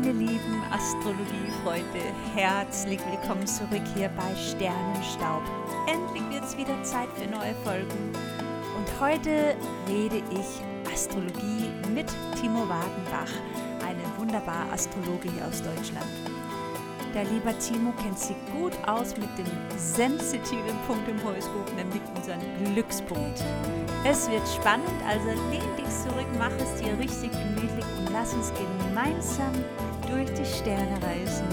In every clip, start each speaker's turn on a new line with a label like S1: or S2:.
S1: meine lieben Astrologiefreunde, herzlich willkommen zurück hier bei Sternenstaub. Endlich wird es wieder Zeit für neue Folgen. Und heute rede ich Astrologie mit Timo Wagenbach, einem wunderbaren Astrologe hier aus Deutschland. Der liebe Timo kennt sich gut aus mit dem sensitiven Punkt im Horoskop, nämlich unseren Glückspunkt. Es wird spannend, also lehn dich zurück, mach es dir richtig gemütlich und lass uns gemeinsam durch die Sterne reisen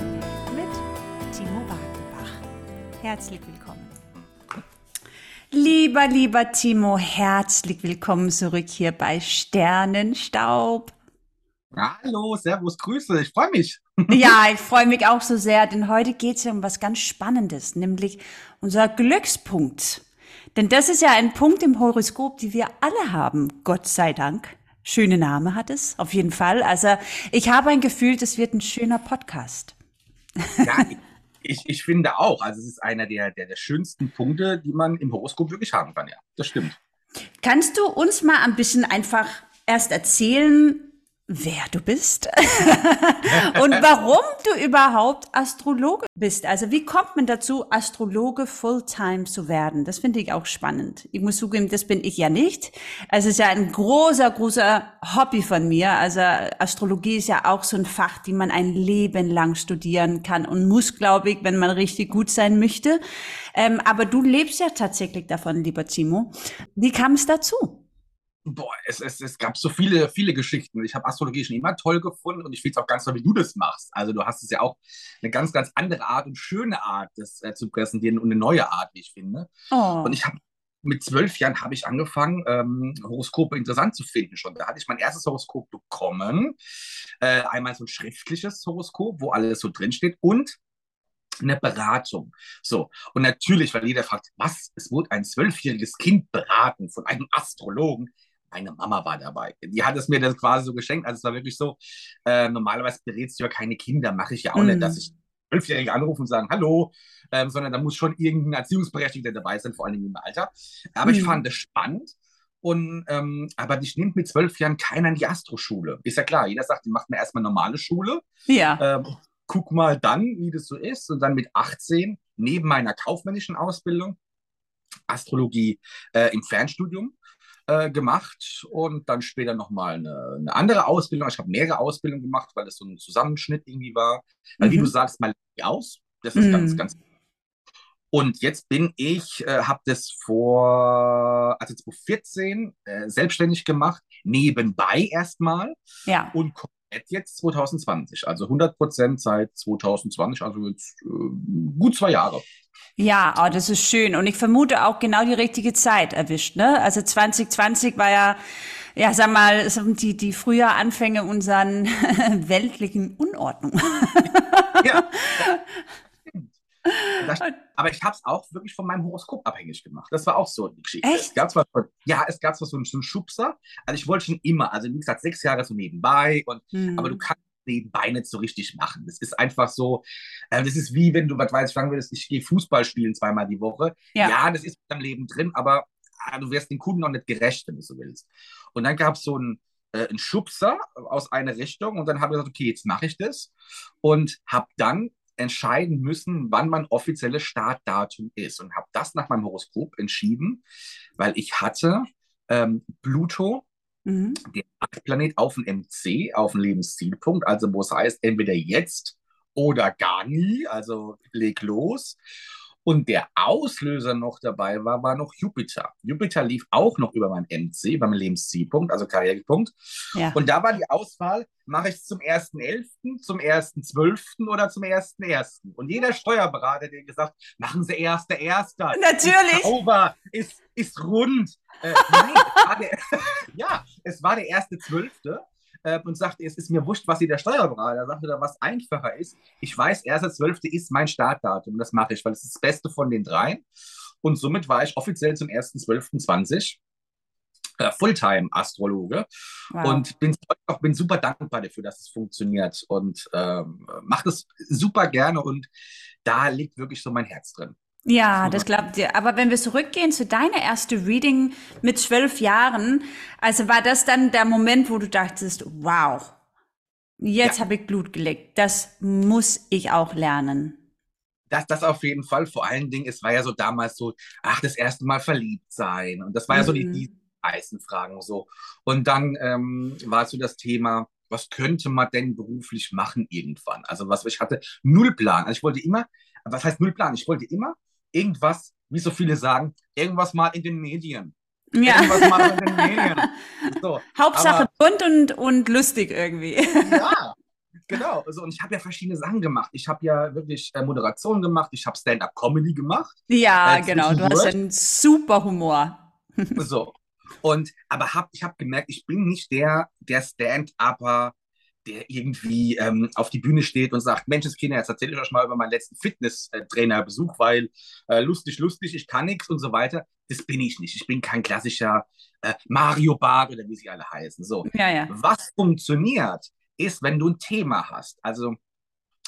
S1: mit Timo Wagenbach. Herzlich willkommen. Lieber, lieber Timo, herzlich willkommen zurück hier bei Sternenstaub.
S2: Hallo, Servus, Grüße, ich freue mich.
S1: Ja, ich freue mich auch so sehr, denn heute geht es ja um was ganz Spannendes, nämlich unser Glückspunkt. Denn das ist ja ein Punkt im Horoskop, die wir alle haben, Gott sei Dank. Schöne Name hat es, auf jeden Fall. Also ich habe ein Gefühl, das wird ein schöner Podcast.
S2: Ja, ich, ich finde auch. Also es ist einer der, der, der schönsten Punkte, die man im Horoskop wirklich haben kann, ja. Das stimmt.
S1: Kannst du uns mal ein bisschen einfach erst erzählen, wer du bist und warum du überhaupt Astrologe bist. Also wie kommt man dazu, Astrologe Fulltime zu werden? Das finde ich auch spannend. Ich muss zugeben, das bin ich ja nicht. Es ist ja ein großer, großer Hobby von mir. Also Astrologie ist ja auch so ein Fach, die man ein Leben lang studieren kann und muss, glaube ich, wenn man richtig gut sein möchte. Ähm, aber du lebst ja tatsächlich davon, lieber Timo. Wie kam es dazu?
S2: Boah, es, es, es gab so viele, viele Geschichten. Ich habe Astrologie schon immer toll gefunden und ich finde es auch ganz toll, wie du das machst. Also du hast es ja auch eine ganz, ganz andere Art und schöne Art, das äh, zu präsentieren und eine neue Art, wie ich finde. Oh. Und ich habe mit zwölf Jahren habe ich angefangen, ähm, Horoskope interessant zu finden schon. Da hatte ich mein erstes Horoskop bekommen. Äh, einmal so ein schriftliches Horoskop, wo alles so drinsteht und eine Beratung. So, und natürlich, weil jeder fragt, was, es wurde ein zwölfjähriges Kind beraten von einem Astrologen meine Mama war dabei. Die hat es mir das quasi so geschenkt. Also es war wirklich so, äh, normalerweise berätst du ja keine Kinder, mache ich ja auch mm. nicht, dass mhm. ich Zwölfjährige anrufe und sagen, hallo, ähm, sondern da muss schon irgendein Erziehungsberechtigter dabei sein, vor allem im Alter. Aber mm. ich mhm. fand das spannend. Und, ähm, aber dich nimmt mit zwölf Jahren keiner in die Astroschule. Ist ja klar, jeder sagt, die macht mir erstmal normale Schule.
S1: Ja.
S2: Ähm, guck mal dann, wie das so ist. Und dann mit 18, neben meiner kaufmännischen Ausbildung, Astrologie äh, im Fernstudium äh, gemacht und dann später nochmal eine, eine andere Ausbildung. Ich habe mehrere Ausbildungen gemacht, weil das so ein Zusammenschnitt irgendwie war. Weil, mhm. wie du sagst, mal aus. Das ist mhm. ganz, ganz. Und jetzt bin ich, äh, habe das vor, also 2014 äh, selbstständig gemacht, nebenbei erstmal.
S1: Ja.
S2: Und komplett jetzt 2020. Also 100 Prozent seit 2020, also jetzt äh, gut zwei Jahre.
S1: Ja, oh, das ist schön. Und ich vermute auch genau die richtige Zeit erwischt. Ne? Also 2020 war ja, ja, sag mal, die, die früher Anfänge unserer weltlichen Unordnung. ja.
S2: Das, aber ich habe es auch wirklich von meinem Horoskop abhängig gemacht. Das war auch so eine Geschichte. Echt? Es gab zwar, ja, es gab zwar so einen, so einen Schubser. Also ich wollte schon immer, also wie gesagt, sechs Jahre so nebenbei. Und, hm. Aber du kannst nebenbei nicht so richtig machen. Das ist einfach so, äh, das ist wie wenn du, was weiß ich, sagen würdest, ich gehe Fußball spielen zweimal die Woche. Ja, ja das ist in deinem Leben drin, aber ah, du wirst den Kunden noch nicht gerecht, wenn du so willst. Und dann gab es so einen, äh, einen Schubser aus einer Richtung und dann habe ich gesagt, okay, jetzt mache ich das und habe dann entscheiden müssen, wann mein offizielles Startdatum ist und habe das nach meinem Horoskop entschieden, weil ich hatte ähm, Pluto mhm. der Planet auf dem MC, auf dem Lebenszielpunkt, also wo es heißt, entweder jetzt oder gar nie, also leg los. Und der Auslöser noch dabei war, war noch Jupiter. Jupiter lief auch noch über meinen MC, beim Lebenszielpunkt, also Karrierepunkt. Ja. Und da war die Auswahl, mache ich es zum 1.11., zum 1.12. oder zum 1.1. Und jeder Steuerberater hat gesagt, machen Sie 1.1.
S1: Natürlich.
S2: Ist sauber, ist, ist rund. Äh, nein, es der, ja, es war der 1.12 äh, und sagte, es ist mir wurscht, was Sie der Steuerberater sagte, da was einfacher ist. Ich weiß, 1.12. ist mein Startdatum das mache ich, weil es ist das Beste von den dreien. Und somit war ich offiziell zum 1.12.20 äh, Fulltime-Astrologe wow. und bin, auch, bin super dankbar dafür, dass es funktioniert und ähm, mache es super gerne und da liegt wirklich so mein Herz drin.
S1: Ja, das glaubt ihr. Aber wenn wir zurückgehen zu deiner erste Reading mit zwölf Jahren, also war das dann der Moment, wo du dachtest, wow, jetzt ja. habe ich Blut geleckt. Das muss ich auch lernen.
S2: Das, das auf jeden Fall. Vor allen Dingen, es war ja so damals so, ach, das erste Mal verliebt sein. Und das war mhm. ja so die, mhm. die heißen Fragen so. Und dann ähm, war so das Thema, was könnte man denn beruflich machen irgendwann? Also was ich hatte null Plan. Also ich wollte immer, was heißt null Plan? Ich wollte immer irgendwas, wie so viele sagen, irgendwas mal in den Medien.
S1: Ja. Irgendwas mal in den Medien. So, Hauptsache aber, bunt und, und lustig irgendwie.
S2: Ja, genau. Also, und ich habe ja verschiedene Sachen gemacht. Ich habe ja wirklich äh, Moderation gemacht, ich habe Stand-up-Comedy gemacht.
S1: Ja, äh, genau. Du hast einen super Humor.
S2: so. Und aber hab, ich habe gemerkt, ich bin nicht der, der Stand-Upper, der irgendwie ähm, auf die Bühne steht und sagt, Menschenskinder, jetzt erzähle ich euch mal über meinen letzten Fitness-Trainer-Besuch, weil äh, lustig, lustig, ich kann nichts und so weiter. Das bin ich nicht. Ich bin kein klassischer äh, Mario Bart oder wie sie alle heißen. So.
S1: Ja, ja.
S2: Was funktioniert, ist, wenn du ein Thema hast. Also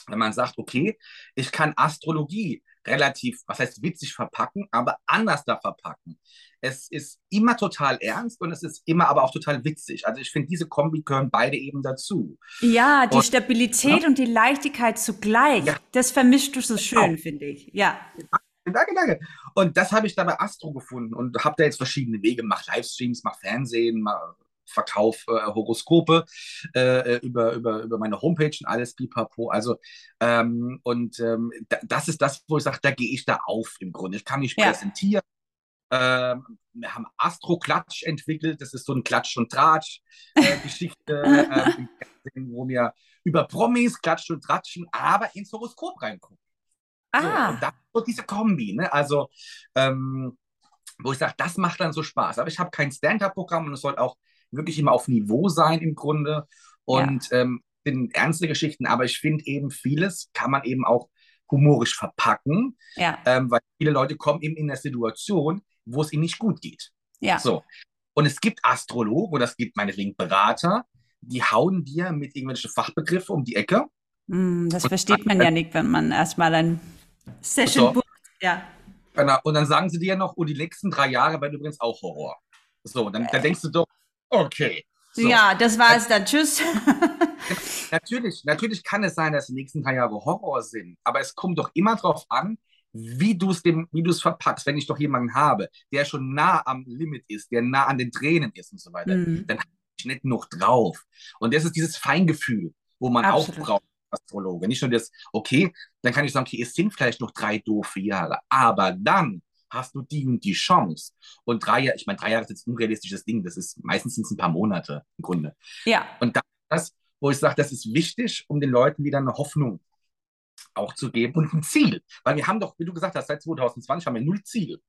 S2: wenn man sagt, okay, ich kann Astrologie relativ, was heißt witzig verpacken, aber anders da verpacken. Es ist immer total ernst und es ist immer aber auch total witzig. Also ich finde, diese Kombi gehören beide eben dazu.
S1: Ja, die und, Stabilität ja. und die Leichtigkeit zugleich, ja. das vermischt du so genau. schön, finde ich. Ja.
S2: Danke, danke. Und das habe ich da bei Astro gefunden und habe da jetzt verschiedene Wege, mach Livestreams, mach Fernsehen, mach Verkauf äh, Horoskope äh, über, über, über meine Homepage und alles pipapo. Also, ähm, und ähm, da, das ist das, wo ich sage, da gehe ich da auf im Grunde. Ich kann mich ja. präsentieren. Ähm, wir haben Astro-Klatsch entwickelt. Das ist so ein Klatsch- und Tratsch-Geschichte, äh, äh, wo wir über Promis klatschen und tratschen, aber ins Horoskop reingucken. Ah. So, und das ist so diese Kombi. Ne? Also, ähm, wo ich sage, das macht dann so Spaß. Aber ich habe kein Stand-up-Programm und es soll auch wirklich immer auf Niveau sein im Grunde. Und ja. ähm, sind ernste Geschichten, aber ich finde eben vieles kann man eben auch humorisch verpacken,
S1: ja.
S2: ähm, weil viele Leute kommen eben in der Situation, wo es ihnen nicht gut geht.
S1: Ja.
S2: So. Und es gibt Astrologen oder es gibt meinetwegen Berater, die hauen dir mit irgendwelchen Fachbegriffen um die Ecke.
S1: Mm, das versteht man ja nicht, wenn man erstmal ein Session so. bucht. Ja.
S2: Genau. Und dann sagen sie dir noch, oh, die nächsten drei Jahre werden übrigens auch Horror. So, dann, dann denkst du doch, Okay.
S1: So. Ja, das war es dann. Tschüss.
S2: natürlich, natürlich kann es sein, dass die nächsten drei Jahre Horror sind, aber es kommt doch immer darauf an, wie du es dem, wie du es verpackst. Wenn ich doch jemanden habe, der schon nah am Limit ist, der nah an den Tränen ist und so weiter, mhm. dann habe ich nicht noch drauf. Und das ist dieses Feingefühl, wo man Absolut. auch braucht. Astrologe. Nicht nur das, okay, dann kann ich sagen, okay, es sind vielleicht noch drei doofe Jahre, aber dann hast du die und die Chance. Und drei Jahre, ich meine, drei Jahre ist jetzt ein unrealistisches Ding, das ist meistens sind es ein paar Monate im Grunde.
S1: Ja.
S2: Und das, wo ich sage, das ist wichtig, um den Leuten wieder eine Hoffnung auch zu geben und ein Ziel. Weil wir haben doch, wie du gesagt hast, seit 2020 haben wir null Ziel.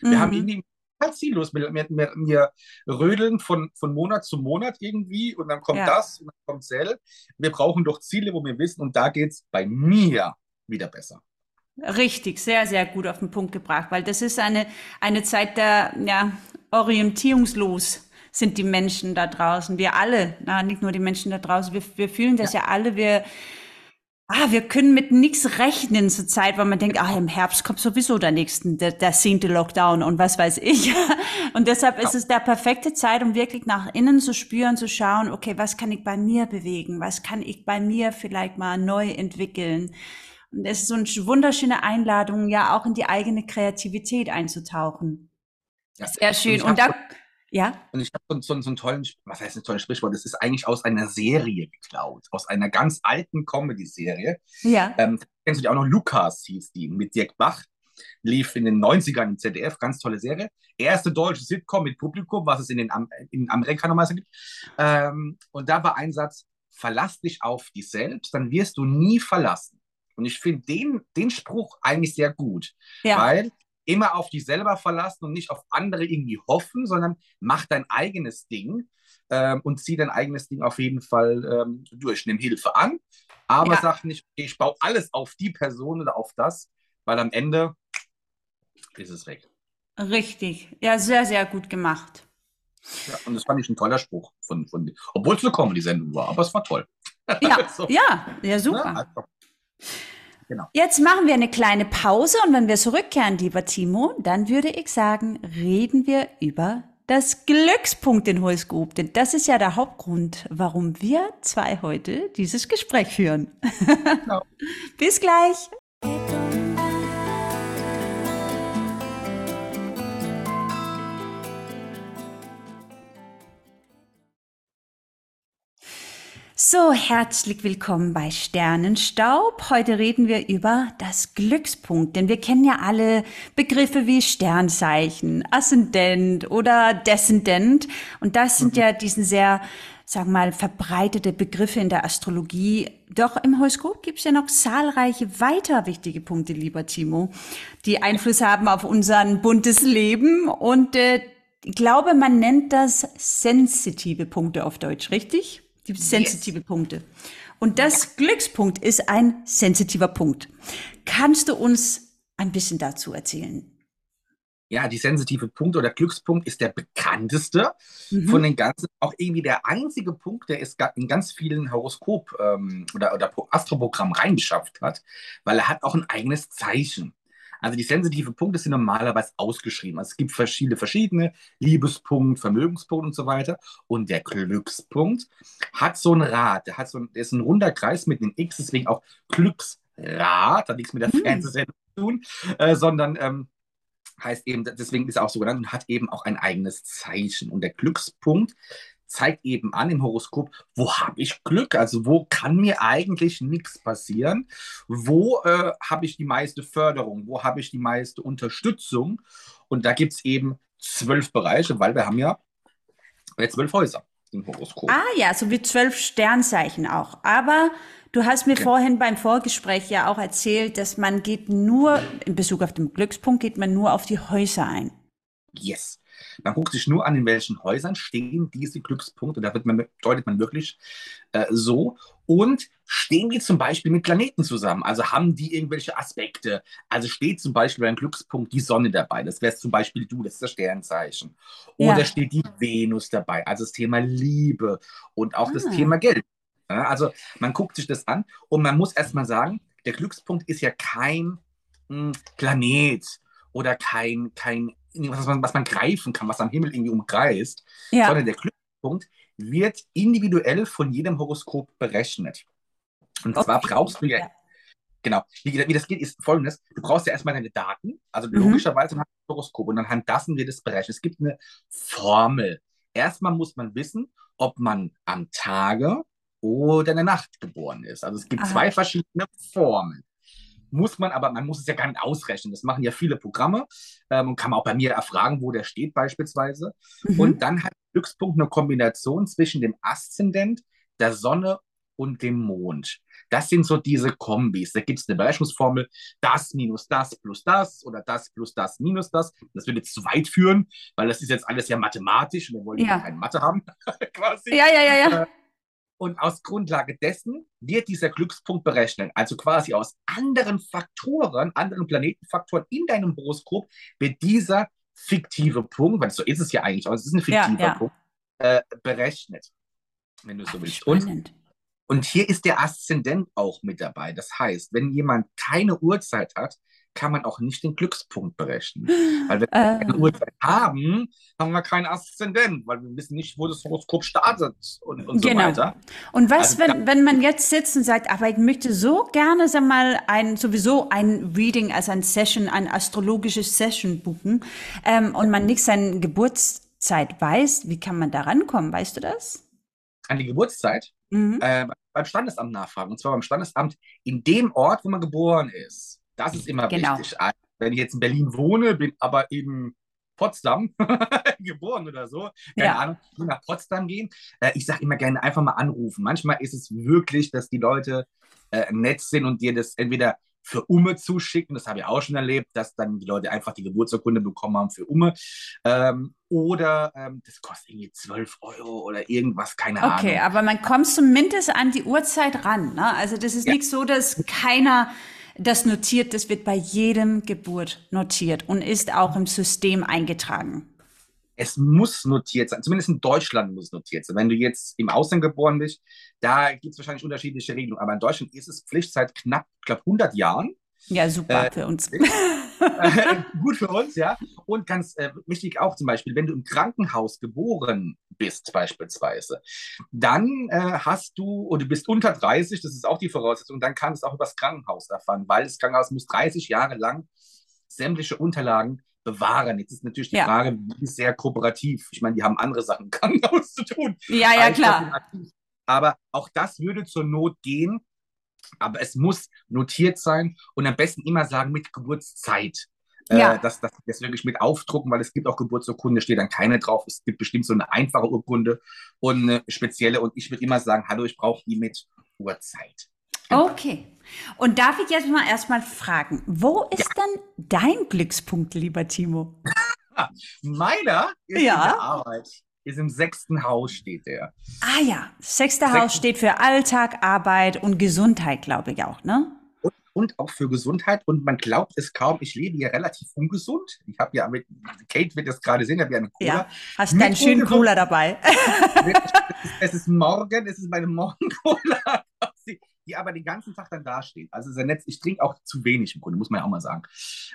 S2: Wir mhm. haben irgendwie ziellos. Wir, wir, wir, wir, rödeln von, von Monat zu Monat irgendwie und dann kommt ja. das und dann kommt Zell. Wir brauchen doch Ziele, wo wir wissen, und da geht es bei mir wieder besser.
S1: Richtig, sehr, sehr gut auf den Punkt gebracht, weil das ist eine, eine Zeit der ja, orientierungslos sind die Menschen da draußen. Wir alle, na, nicht nur die Menschen da draußen, wir, wir fühlen das ja, ja alle. Wir, ah, wir können mit nichts rechnen zur Zeit, weil man denkt, ah, im Herbst kommt sowieso der nächste, der, der zehnte Lockdown und was weiß ich. Und deshalb ja. ist es der perfekte Zeit, um wirklich nach innen zu spüren, zu schauen, okay, was kann ich bei mir bewegen? Was kann ich bei mir vielleicht mal neu entwickeln? Und es ist so eine wunderschöne Einladung, ja auch in die eigene Kreativität einzutauchen. Ja. Sehr schön. Und, da, ja.
S2: Und ich habe so, so, so einen tollen, was heißt ein tolles Sprichwort? Das ist eigentlich aus einer Serie geklaut, aus einer ganz alten Comedy-Serie.
S1: Ja.
S2: Ähm, kennst du die auch noch? Lukas hieß die, mit Dirk Bach. Lief in den 90ern im ZDF, ganz tolle Serie. Erste deutsche Sitcom mit Publikum, was es in den in Amerika normalerweise gibt. Ähm, und da war ein Satz: Verlass dich auf dich selbst, dann wirst du nie verlassen. Und ich finde den, den Spruch eigentlich sehr gut, ja. weil immer auf dich selber verlassen und nicht auf andere irgendwie hoffen, sondern mach dein eigenes Ding ähm, und zieh dein eigenes Ding auf jeden Fall ähm, durch. Nimm Hilfe an, aber ja. sag nicht, okay, ich baue alles auf die Person oder auf das, weil am Ende ist es weg.
S1: Richtig. Ja, sehr, sehr gut gemacht.
S2: Ja, und das fand ich ein toller Spruch von, von obwohl es eine Comedy-Sendung war, aber es war toll.
S1: Ja, so. ja, ja, super. Ja, also, Genau. Jetzt machen wir eine kleine Pause und wenn wir zurückkehren, lieber Timo, dann würde ich sagen, reden wir über das Glückspunkt in Horoskop, denn das ist ja der Hauptgrund, warum wir zwei heute dieses Gespräch führen. Genau. Bis gleich. So, herzlich willkommen bei Sternenstaub. Heute reden wir über das Glückspunkt, denn wir kennen ja alle Begriffe wie Sternzeichen, Aszendent oder Deszendent. Und das sind mhm. ja diesen sehr, sagen wir mal, verbreitete Begriffe in der Astrologie. Doch im Horoskop gibt es ja noch zahlreiche weiter wichtige Punkte, lieber Timo, die Einfluss haben auf unser buntes Leben. Und äh, ich glaube, man nennt das sensitive Punkte auf Deutsch, richtig? Die sensitive yes. Punkte. Und das Glückspunkt ist ein sensitiver Punkt. Kannst du uns ein bisschen dazu erzählen?
S2: Ja, die sensitive Punkt oder Glückspunkt ist der bekannteste mhm. von den ganzen, auch irgendwie der einzige Punkt, der es in ganz vielen Horoskop ähm, oder, oder Astroprogramm reingeschafft hat, weil er hat auch ein eigenes Zeichen. Also die sensitiven Punkte sind normalerweise ausgeschrieben. Also es gibt verschiedene, verschiedene Liebespunkt, Vermögenspunkt und so weiter. Und der Glückspunkt hat so ein Rad. Der, hat so ein, der ist ein runder Kreis mit einem X, deswegen auch Glücksrad. Hat nichts mit der hm. Fernsehsendung zu tun, äh, sondern ähm, heißt eben, deswegen ist er auch so genannt und hat eben auch ein eigenes Zeichen. Und der Glückspunkt zeigt eben an im Horoskop, wo habe ich Glück, also wo kann mir eigentlich nichts passieren, wo äh, habe ich die meiste Förderung, wo habe ich die meiste Unterstützung. Und da gibt es eben zwölf Bereiche, weil wir haben ja zwölf Häuser im Horoskop.
S1: Ah ja, so wie zwölf Sternzeichen auch. Aber du hast mir okay. vorhin beim Vorgespräch ja auch erzählt, dass man geht nur, in Bezug auf den Glückspunkt, geht man nur auf die Häuser ein.
S2: Yes. Man guckt sich nur an, in welchen Häusern stehen diese Glückspunkte. Da wird man, deutet man wirklich äh, so. Und stehen die zum Beispiel mit Planeten zusammen? Also haben die irgendwelche Aspekte? Also steht zum Beispiel beim Glückspunkt die Sonne dabei. Das wäre zum Beispiel du, das ist das Sternzeichen. Oder ja. steht die Venus dabei? Also das Thema Liebe und auch ah. das Thema Geld. Ja, also man guckt sich das an und man muss erstmal sagen, der Glückspunkt ist ja kein hm, Planet oder kein, kein was man, was man greifen kann, was am Himmel irgendwie umkreist, ja. sondern der Glückspunkt wird individuell von jedem Horoskop berechnet. Und okay. zwar brauchst du ja, ja. genau, wie, wie, das geht, ist folgendes: Du brauchst ja erstmal deine Daten, also mhm. logischerweise ein Horoskop, und anhand dessen wird es berechnet. Es gibt eine Formel. Erstmal muss man wissen, ob man am Tage oder in der Nacht geboren ist. Also es gibt Aha. zwei verschiedene Formeln muss man, aber man muss es ja gar nicht ausrechnen. Das machen ja viele Programme ähm, und kann man auch bei mir erfragen, wo der steht beispielsweise. Mhm. Und dann hat Glückspunkt eine Kombination zwischen dem Aszendent, der Sonne und dem Mond. Das sind so diese Kombis. Da gibt es eine Berechnungsformel, das minus das plus das oder das plus das minus das. Das würde jetzt zu weit führen, weil das ist jetzt alles ja mathematisch und wir wollen ja keine Mathe haben,
S1: quasi. Ja, ja, ja, ja.
S2: Und aus Grundlage dessen wird dieser Glückspunkt berechnet. Also quasi aus anderen Faktoren, anderen Planetenfaktoren in deinem Horoskop wird dieser fiktive Punkt, weil so ist es ja eigentlich, aber es ist ein fiktiver ja, ja. Punkt, äh, berechnet, wenn du so Ach, willst. Und, und hier ist der Aszendent auch mit dabei. Das heißt, wenn jemand keine Uhrzeit hat, kann man auch nicht den Glückspunkt berechnen. Weil wenn wir keine äh. Uhrzeit haben, haben wir keinen Aszendent, weil wir wissen nicht, wo das Horoskop startet und, und genau. so weiter.
S1: Und was, also, wenn, wenn man jetzt sitzt und sagt, aber ich möchte so gerne, sag mal, ein, sowieso ein Reading, also ein Session, ein astrologisches Session buchen ähm, und man nicht seine Geburtszeit weiß, wie kann man da rankommen? Weißt du das?
S2: An die Geburtszeit? Mhm. Äh, beim Standesamt nachfragen. Und zwar beim Standesamt in dem Ort, wo man geboren ist. Das ist immer genau. wichtig. Also, wenn ich jetzt in Berlin wohne, bin aber in Potsdam geboren oder so, keine ja. Ahnung, nach Potsdam gehen. Äh, ich sage immer gerne einfach mal anrufen. Manchmal ist es wirklich, dass die Leute äh, nett sind und dir das entweder für Umme zuschicken, das habe ich auch schon erlebt, dass dann die Leute einfach die Geburtsurkunde bekommen haben für Umme. Ähm, oder ähm, das kostet irgendwie 12 Euro oder irgendwas, keine okay, Ahnung.
S1: Okay, aber man kommt zumindest an die Uhrzeit ran. Ne? Also das ist ja. nicht so, dass keiner das notiert, das wird bei jedem Geburt notiert und ist auch im System eingetragen.
S2: Es muss notiert sein, zumindest in Deutschland muss es notiert sein. Wenn du jetzt im Ausland geboren bist, da gibt es wahrscheinlich unterschiedliche Regelungen. Aber in Deutschland ist es Pflicht seit knapp, ich glaube, 100 Jahren.
S1: Ja, super äh, für uns.
S2: gut für uns, ja. Und ganz äh, wichtig auch zum Beispiel, wenn du im Krankenhaus geboren bist, beispielsweise, dann äh, hast du, oder du bist unter 30, das ist auch die Voraussetzung, dann kannst du auch über das Krankenhaus erfahren, weil das Krankenhaus muss 30 Jahre lang sämtliche Unterlagen bewahren. Jetzt ist natürlich die ja. Frage, wie sehr kooperativ. Ich meine, die haben andere Sachen im Krankenhaus zu tun.
S1: Ja, ja, klar.
S2: Aber auch das würde zur Not gehen. Aber es muss notiert sein und am besten immer sagen mit Geburtszeit. Äh, ja. Äh, dass, dass das wirklich mit aufdrucken, weil es gibt auch Geburtsurkunde, steht dann keine drauf. Es gibt bestimmt so eine einfache Urkunde und eine spezielle. Und ich würde immer sagen, hallo, ich brauche die mit Uhrzeit.
S1: Okay. Und darf ich jetzt mal erstmal fragen, wo ist ja. dann dein Glückspunkt, lieber Timo?
S2: Meiner ist ja. in der Arbeit. Ist im sechsten Haus steht der.
S1: Ah ja, sechste Sechsten. Haus steht für Alltag, Arbeit und Gesundheit, glaube ich auch, ne?
S2: Und, und, auch für Gesundheit. Und man glaubt es kaum, ich lebe hier relativ ungesund. Ich habe ja mit, Kate wird das gerade sehen, ich habe ja eine Cola. Ja,
S1: hast deinen schönen Cola dabei.
S2: es ist morgen, es ist meine Morgen-Cola die aber den ganzen Tag dann dasteht. Also sehr nett. Ich trinke auch zu wenig im Grunde, muss man ja auch mal sagen.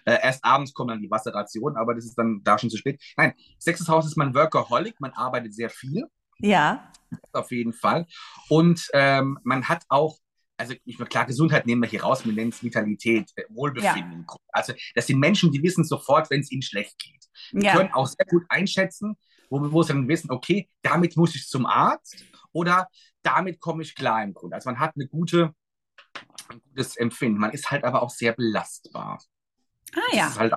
S2: Äh, erst abends kommen dann die Wasserration, aber das ist dann da schon zu spät. Nein, sechstes Haus ist man Workaholic, man arbeitet sehr viel.
S1: Ja.
S2: Auf jeden Fall. Und ähm, man hat auch also ich meine, klar, Gesundheit nehmen wir hier raus, wir nennen es Vitalität, äh, Wohlbefinden. Ja. Also das sind Menschen, die wissen sofort, wenn es ihnen schlecht geht. Die ja. können auch sehr gut einschätzen, wo, wo sie dann wissen, okay, damit muss ich zum Arzt oder damit komme ich klar im Grunde. Also man hat eine gute, ein gutes Empfinden. Man ist halt aber auch sehr belastbar.
S1: Ah ja.
S2: Halt,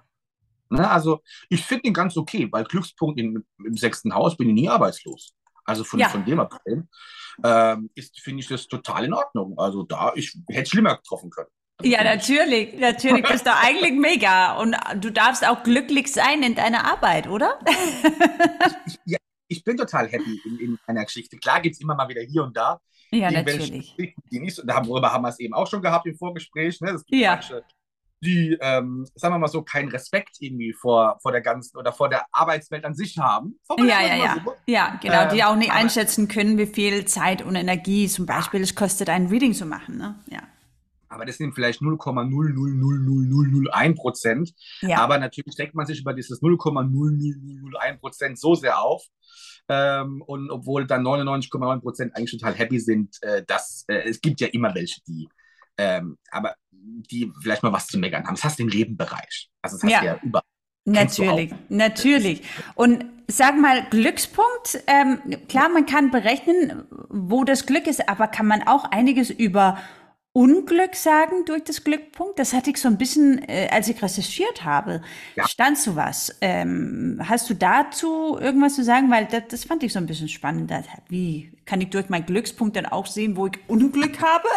S2: ne, also ich finde ihn ganz okay, weil Glückspunkt in, im sechsten Haus bin ich nie arbeitslos. Also von, ja. von dem abgesehen ähm, finde ich das total in Ordnung. Also da, ich hätte schlimmer getroffen können.
S1: Ja, natürlich, natürlich bist du eigentlich mega und du darfst auch glücklich sein in deiner Arbeit, oder?
S2: ja, ich bin total happy in, in einer Geschichte. Klar gibt es immer mal wieder hier und da.
S1: Ja, natürlich.
S2: Die nicht, darüber haben wir es eben auch schon gehabt im Vorgespräch. Ne? Das gibt ja. manche, die, ähm, sagen wir mal so, keinen Respekt irgendwie vor, vor der ganzen oder vor der Arbeitswelt an sich haben.
S1: Ja, ja, ja. So. Ja, genau, die auch nicht ähm, einschätzen können, wie viel Zeit und Energie zum Beispiel es kostet, ein Reading zu machen. Ne? Ja
S2: aber das sind vielleicht 0,0000001 Prozent. Ja. Aber natürlich denkt man sich über dieses 0,00001 Prozent so sehr auf. Ähm, und obwohl dann 99,9 Prozent eigentlich total happy sind, äh, dass äh, es gibt ja immer welche, die, ähm, aber die vielleicht mal was zu meckern haben. Das hast du im Nebenbereich. Also das hast ja. du ja überall.
S1: Natürlich, natürlich. Und sag mal, Glückspunkt, ähm, klar, man kann berechnen, wo das Glück ist, aber kann man auch einiges über Unglück sagen durch das Glückpunkt? Das hatte ich so ein bisschen, äh, als ich recherchiert habe, ja. stand so was. Ähm, hast du dazu irgendwas zu sagen? Weil das, das, fand ich so ein bisschen spannend. Wie kann ich durch meinen Glückspunkt dann auch sehen, wo ich Unglück habe?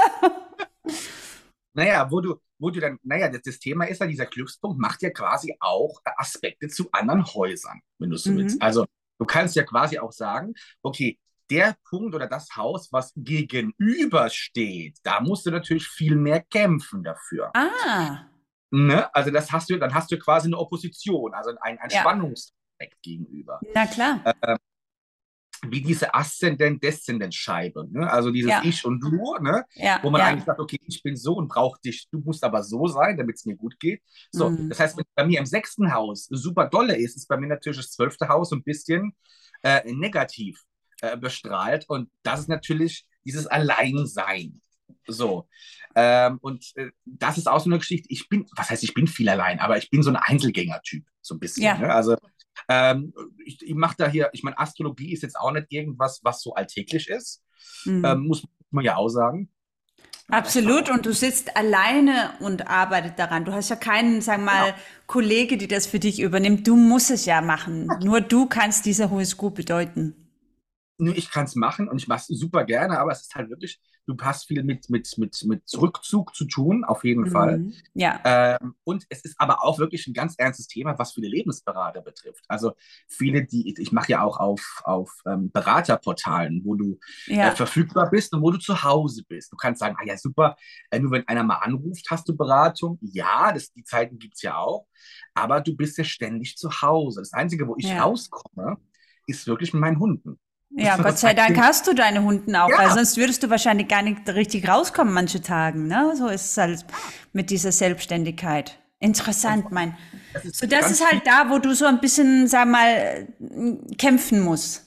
S2: naja, wo du, wo du dann, naja, das, das, Thema ist ja, dieser Glückspunkt macht ja quasi auch Aspekte zu anderen Häusern, wenn du so mhm. willst. Also du kannst ja quasi auch sagen, okay, der Punkt oder das Haus, was gegenübersteht, da musst du natürlich viel mehr kämpfen dafür.
S1: Ah.
S2: Ne? Also das hast du, dann hast du quasi eine Opposition, also ein, ein ja. Spannungseffekt gegenüber.
S1: Na klar.
S2: Äh, wie diese Aszendent-Deszendent-Scheibe, ne? also dieses ja. Ich und Du, ne? Ja, wo man ja. eigentlich sagt, okay, ich bin so und brauche dich, du musst aber so sein, damit es mir gut geht. So, mhm. das heißt, wenn bei mir im sechsten Haus super dolle ist, ist bei mir natürlich das zwölfte Haus ein bisschen äh, negativ äh, bestrahlt. Und das ist natürlich dieses Alleinsein. So. Ähm, und äh, das ist auch so eine Geschichte. Ich bin, was heißt, ich bin viel allein, aber ich bin so ein Einzelgänger-Typ, so ein bisschen. Ja. Ne? Also ähm, ich, ich mache da hier, ich meine, Astrologie ist jetzt auch nicht irgendwas, was so alltäglich ist. Mhm. Ähm, muss man ja auch sagen.
S1: Absolut, und du sitzt alleine und arbeitet daran. Du hast ja keinen, sagen wir mal, ja. Kollege, die das für dich übernimmt. Du musst es ja machen. Nur du kannst dieser Horoskop bedeuten
S2: ich kann es machen und ich mache es super gerne, aber es ist halt wirklich, du hast viel mit, mit, mit, mit Rückzug zu tun, auf jeden mhm. Fall.
S1: Ja.
S2: Ähm, und es ist aber auch wirklich ein ganz ernstes Thema, was viele Lebensberater betrifft. Also viele, die, ich mache ja auch auf, auf ähm, Beraterportalen, wo du ja. äh, verfügbar bist und wo du zu Hause bist. Du kannst sagen, ah ja, super, äh, nur wenn einer mal anruft, hast du Beratung. Ja, das, die Zeiten gibt es ja auch, aber du bist ja ständig zu Hause. Das Einzige, wo ich ja. rauskomme, ist wirklich mit meinen Hunden.
S1: Ja, Gott sei Dank hast du deine Hunden auch, ja. weil sonst würdest du wahrscheinlich gar nicht richtig rauskommen manche Tagen. Ne? So ist es halt mit dieser Selbstständigkeit. Interessant, mein. Das so, das ist halt da, wo du so ein bisschen, sag mal, kämpfen musst.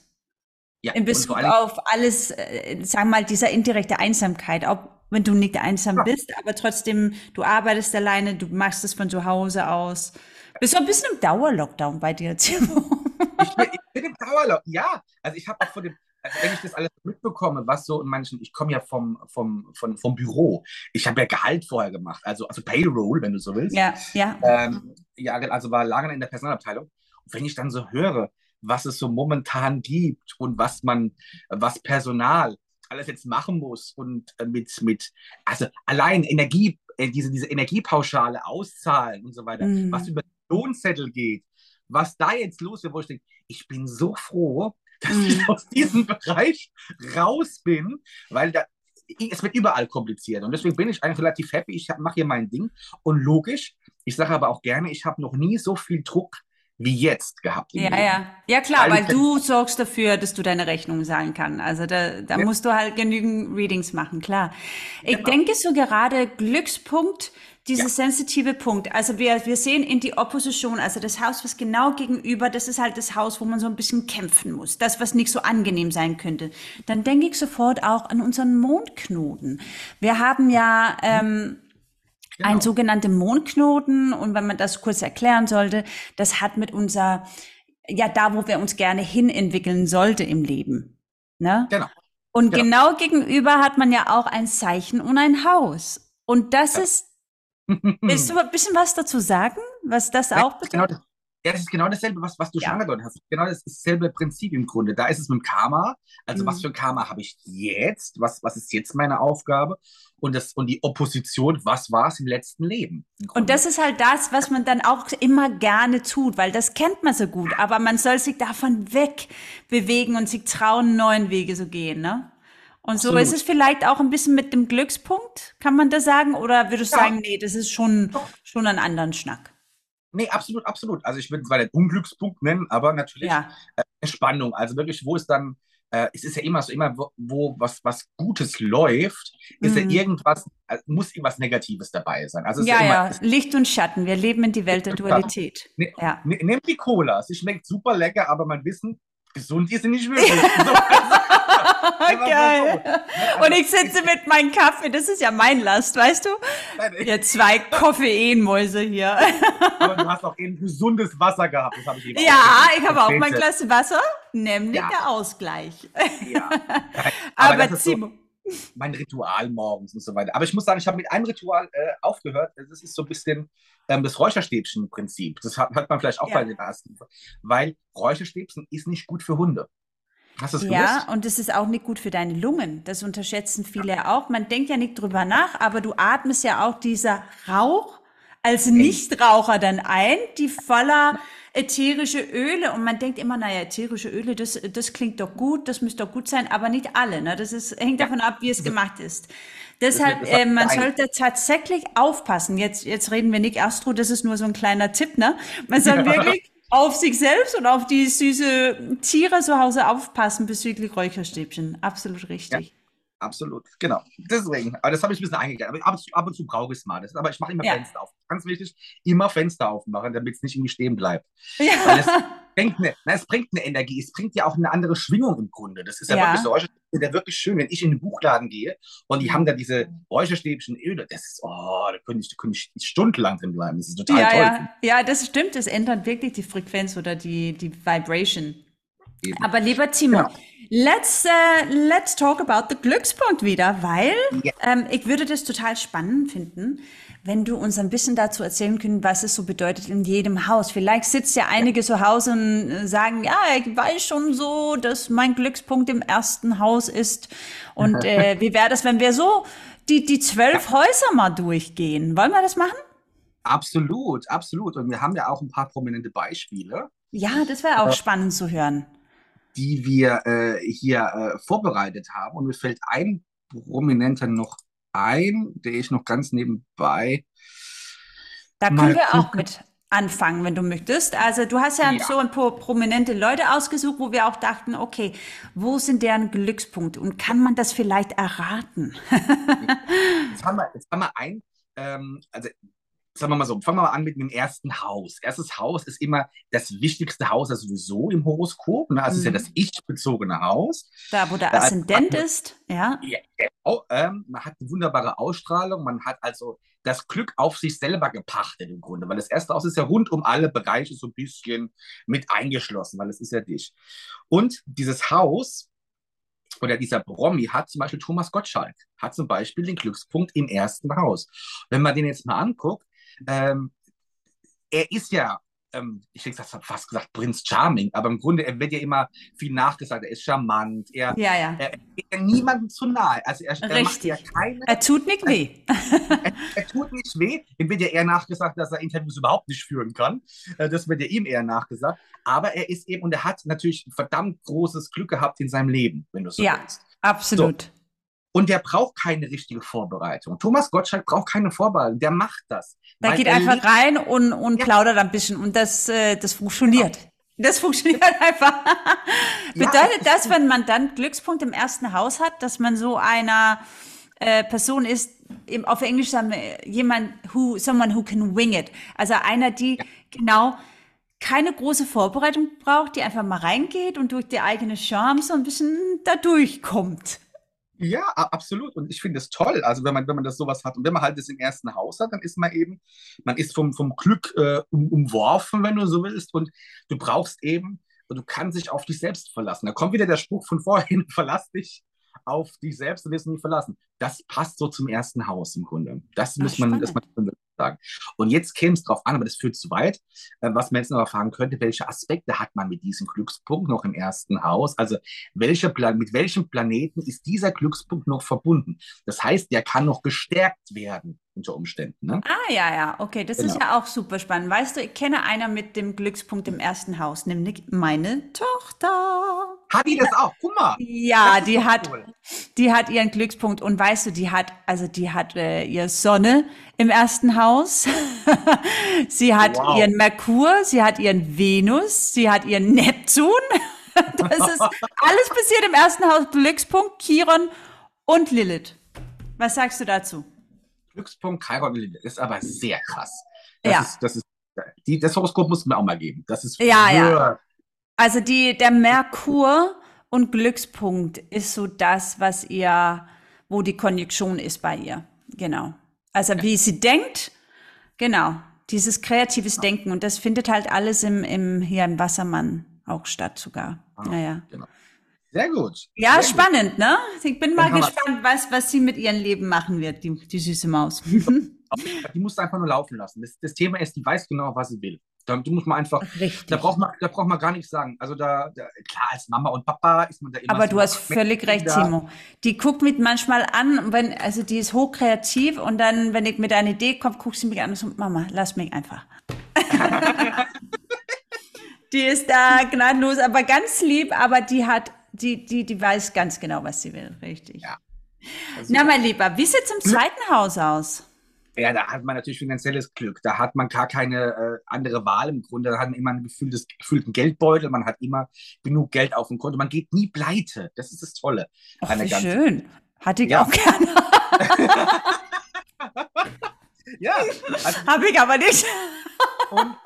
S1: Ja, in Bezug auf alles, äh, sag mal, dieser indirekte Einsamkeit, auch wenn du nicht einsam ja. bist, aber trotzdem, du arbeitest alleine, du machst es von zu Hause aus. Bist du ein bisschen im Dauerlockdown bei dir, Timo?
S2: Ich bin, ich bin im Dauerlockdown, ja. Also ich habe auch von dem, also wenn ich das alles mitbekomme, was so in manchen, ich komme ja vom, vom, vom, vom Büro, ich habe ja Gehalt vorher gemacht, also, also Payroll, wenn du so willst.
S1: Ja, ja.
S2: Ähm, ja, also war lange in der Personalabteilung. Und wenn ich dann so höre, was es so momentan gibt und was man, was Personal alles jetzt machen muss und äh, mit, mit also allein Energie, äh, diese, diese Energiepauschale auszahlen und so weiter, mhm. was über Lohnzettel geht, was da jetzt los wird, wo ich denke, ich bin so froh, dass mhm. ich aus diesem Bereich raus bin, weil da, es wird überall kompliziert. Und deswegen bin ich eigentlich relativ happy. Ich mache hier mein Ding. Und logisch, ich sage aber auch gerne, ich habe noch nie so viel Druck wie jetzt gehabt.
S1: Ja, Leben. ja. Ja, klar, weil, weil du sorgst dafür, dass du deine Rechnung zahlen kannst. Also da, da ja. musst du halt genügend Readings machen, klar. Ich genau. denke so gerade Glückspunkt, dieser ja. sensitive Punkt. Also wir, wir sehen in die Opposition, also das Haus, was genau gegenüber, das ist halt das Haus, wo man so ein bisschen kämpfen muss. Das, was nicht so angenehm sein könnte. Dann denke ich sofort auch an unseren Mondknoten. Wir haben ja, ähm, Genau. Ein sogenannter Mondknoten. Und wenn man das kurz erklären sollte, das hat mit unser, ja, da, wo wir uns gerne hinentwickeln sollte im Leben. Ne? Genau. Und genau. genau gegenüber hat man ja auch ein Zeichen und ein Haus. Und das ja. ist, willst du ein bisschen was dazu sagen, was das auch
S2: genau bedeutet? Genau, ja, das ist genau dasselbe, was, was du ja. schon angedeutet hast. Genau das ist dasselbe Prinzip im Grunde. Da ist es mit dem Karma. Also, mhm. was für ein Karma habe ich jetzt? Was, was ist jetzt meine Aufgabe? Und, das, und die Opposition, was war es im letzten Leben? Im
S1: und das ist halt das, was man dann auch immer gerne tut, weil das kennt man so gut. Aber man soll sich davon wegbewegen und sich trauen, neuen Wege zu gehen, ne? Und Absolut. so ist es vielleicht auch ein bisschen mit dem Glückspunkt, kann man das sagen? Oder würdest du ja. sagen, nee, das ist schon, schon ein anderen Schnack?
S2: Nee, absolut, absolut. Also ich würde zwar den Unglückspunkt nennen, aber natürlich ja. äh, Entspannung. Also wirklich, wo es dann, äh, es ist ja immer so, immer wo, wo was, was Gutes läuft, ist mhm. ja irgendwas, äh, muss irgendwas Negatives dabei sein. Also
S1: ja, ja, immer, Licht und Schatten. Wir leben in die Welt der Dualität.
S2: Ne, ja. ne, nimm die Cola. Sie schmeckt super lecker, aber man wissen, gesund ist sie nicht wirklich.
S1: Geil. Und ich sitze mit meinem Kaffee, das ist ja mein Last, weißt du? Ja, zwei Koffeinmäuse hier.
S2: Aber du hast auch eben gesundes Wasser gehabt, das habe ich eben
S1: Ja, ich habe auch mein Glas Wasser, nämlich ja. der Ausgleich. Ja. Aber, Aber Timo.
S2: So mein Ritual morgens und so weiter. Aber ich muss sagen, ich habe mit einem Ritual äh, aufgehört. Das ist so ein bisschen ähm, das Räucherstäbchen-Prinzip. Das hat, hat, man vielleicht auch ja. bei den ersten. Weil Räucherstäbchen ist nicht gut für Hunde.
S1: Hast du es Ja, gewusst? und es ist auch nicht gut für deine Lungen. Das unterschätzen viele ja. auch. Man denkt ja nicht drüber nach, aber du atmest ja auch dieser Rauch als Nichtraucher dann ein, die voller ätherische Öle. Und man denkt immer, naja, ätherische Öle, das, das klingt doch gut, das müsste doch gut sein, aber nicht alle. Ne? Das ist, hängt davon ab, wie es gemacht ist. Deshalb, äh, man sollte tatsächlich aufpassen. Jetzt, jetzt reden wir nicht Astro, das ist nur so ein kleiner Tipp, ne? Man soll wirklich auf sich selbst und auf die süße Tiere zu Hause aufpassen bezüglich Räucherstäbchen. Absolut richtig.
S2: Absolut, genau. Deswegen, aber das habe ich ein bisschen eingegangen. Aber ab, ab und zu brauche ich es mal. Aber ich mache immer ja. Fenster auf. Ganz wichtig, immer Fenster aufmachen, damit es nicht irgendwie stehen bleibt. Ja. Weil es bringt, eine, na, es bringt eine Energie, es bringt ja auch eine andere Schwingung im Grunde. Das ist ja, ja. wirklich so Räucherstäbchen, der wirklich schön. Wenn ich in den Buchladen gehe und die haben da diese Räucherstäbchen Öle, das ist, oh, da könnte ich, da könnte ich stundenlang drin bleiben. Das ist total
S1: ja,
S2: toll.
S1: Ja. ja, das stimmt. Das ändert wirklich die Frequenz oder die, die Vibration. Eben. Aber lieber Timo, genau. let's, uh, let's talk about the Glückspunkt wieder, weil ja. ähm, ich würde das total spannend finden, wenn du uns ein bisschen dazu erzählen können, was es so bedeutet in jedem Haus. Vielleicht sitzt ja einige zu Hause und äh, sagen, ja, ich weiß schon so, dass mein Glückspunkt im ersten Haus ist. Und äh, wie wäre das, wenn wir so die, die zwölf ja. Häuser mal durchgehen? Wollen wir das machen?
S2: Absolut, absolut. Und wir haben ja auch ein paar prominente Beispiele.
S1: Ja, das wäre auch äh, spannend zu hören.
S2: Die wir äh, hier äh, vorbereitet haben. Und mir fällt ein prominenter noch ein, der ich noch ganz nebenbei.
S1: Da können wir auch mit anfangen, wenn du möchtest. Also du hast ja, ja, so ein paar prominente Leute ausgesucht, wo wir auch dachten, okay, wo sind deren Glückspunkte und kann man das vielleicht erraten?
S2: jetzt, haben wir, jetzt haben wir ein, ähm, also sagen wir mal so, fangen wir mal an mit dem ersten Haus. Erstes Haus ist immer das wichtigste Haus das sowieso im Horoskop. Ne? Also mhm. ist ja das ich-bezogene Haus.
S1: Da, wo der Aszendent also, ist, ja.
S2: ja genau, ähm, man hat eine wunderbare Ausstrahlung, man hat also das Glück auf sich selber gepachtet im Grunde, weil das erste Haus ist ja rund um alle Bereiche so ein bisschen mit eingeschlossen, weil es ist ja dich. Und dieses Haus oder dieser Promi hat zum Beispiel Thomas Gottschalk, hat zum Beispiel den Glückspunkt im ersten Haus. Wenn man den jetzt mal anguckt, ähm, er ist ja, ähm, ich hätte fast gesagt Prinz Charming, aber im Grunde, er wird ja immer viel nachgesagt, er ist charmant, er,
S1: ja, ja.
S2: er, er niemandem zu nahe. Also er,
S1: er macht ja keine. Er tut nicht weh.
S2: er, er, tut nicht weh. Ihm wird ja eher nachgesagt, dass er Interviews überhaupt nicht führen kann. Äh, das wird ja ihm eher nachgesagt. Aber er ist eben, und er hat natürlich verdammt großes Glück gehabt in seinem Leben, wenn du so
S1: ja, willst. Absolut. So.
S2: Und der braucht keine richtige Vorbereitung. Thomas Gottschalk braucht keine Vorbereitung, der macht das.
S1: Da geht einfach rein und, und ja. plaudert ein bisschen und das, äh, das funktioniert. Das funktioniert einfach. Bedeutet ja, das, wenn man dann Glückspunkt im ersten Haus hat, dass man so einer äh, Person ist, im, auf Englisch sagen wir, jemand who, someone who can wing it. Also einer, die ja. genau keine große Vorbereitung braucht, die einfach mal reingeht und durch die eigene Charme so ein bisschen da durchkommt.
S2: Ja, absolut. Und ich finde es toll, also wenn man, wenn man das sowas hat und wenn man halt das im ersten Haus hat, dann ist man eben, man ist vom, vom Glück äh, um, umworfen, wenn du so willst. Und du brauchst eben, du kannst dich auf dich selbst verlassen. Da kommt wieder der Spruch von vorhin, verlass dich auf dich selbst und wirst nie verlassen. Das passt so zum ersten Haus im Grunde. Das muss man, das man sagen. Und jetzt käme es darauf an, aber das führt zu weit, äh, was man jetzt noch erfahren könnte, welche Aspekte hat man mit diesem Glückspunkt noch im ersten Haus? Also welche mit welchem Planeten ist dieser Glückspunkt noch verbunden? Das heißt, der kann noch gestärkt werden unter Umständen. Ne?
S1: Ah, ja, ja, okay, das genau. ist ja auch super spannend. Weißt du, ich kenne einer mit dem Glückspunkt im ersten Haus, nämlich meine Tochter.
S2: Hat die das auch? Guck mal.
S1: Ja, die hat, cool. die hat ihren Glückspunkt und weißt du, die hat, also die hat äh, ihr Sonne im ersten Haus. sie hat wow. ihren Merkur, sie hat ihren Venus, sie hat ihren Neptun. das ist alles passiert im ersten Haus. Glückspunkt, Chiron und Lilith. Was sagst du dazu?
S2: Glückspunkt Chiron Lilith ist aber sehr krass. Das ja. Ist, das ist, die, das Horoskop muss man auch mal geben. Das ist
S1: ja, ja. Also die, der Merkur und Glückspunkt ist so das, was ihr, wo die Konjunktion ist bei ihr. Genau. Also ja. wie sie denkt, genau. Dieses kreatives genau. Denken. Und das findet halt alles im, im, hier im Wassermann auch statt sogar. Ah, ja, ja. Genau.
S2: Sehr gut.
S1: Ja,
S2: Sehr
S1: spannend, gut. ne? Ich bin mal gespannt, was, was sie mit ihrem Leben machen wird, die, die süße Maus.
S2: die musst du einfach nur laufen lassen. Das, das Thema ist, die weiß genau, was sie will. Da, du musst mal einfach, Richtig. da braucht man, da braucht man gar nichts sagen. Also da, da, klar, als Mama und Papa ist man da immer.
S1: Aber du hast völlig recht, Timo. Die guckt mich manchmal an, wenn, also die ist hochkreativ und dann, wenn ich mit einer Idee komme, guckt sie mich an und so, Mama, lass mich einfach. die ist da gnadenlos, aber ganz lieb, aber die hat die, die, die weiß ganz genau, was sie will, richtig. Ja. Also Na, mein Lieber, wie sieht es im zweiten Haus aus?
S2: Ja, da hat man natürlich finanzielles Glück. Da hat man gar keine äh, andere Wahl im Grunde. Da hat man immer ein Gefühl des gefühlten Geldbeutel. Man hat immer genug Geld auf dem Konto. Man geht nie pleite. Das ist das Tolle.
S1: Ach, wie schön. Hatte ich ja. auch gerne.
S2: ja.
S1: Also, Habe ich aber nicht.
S2: und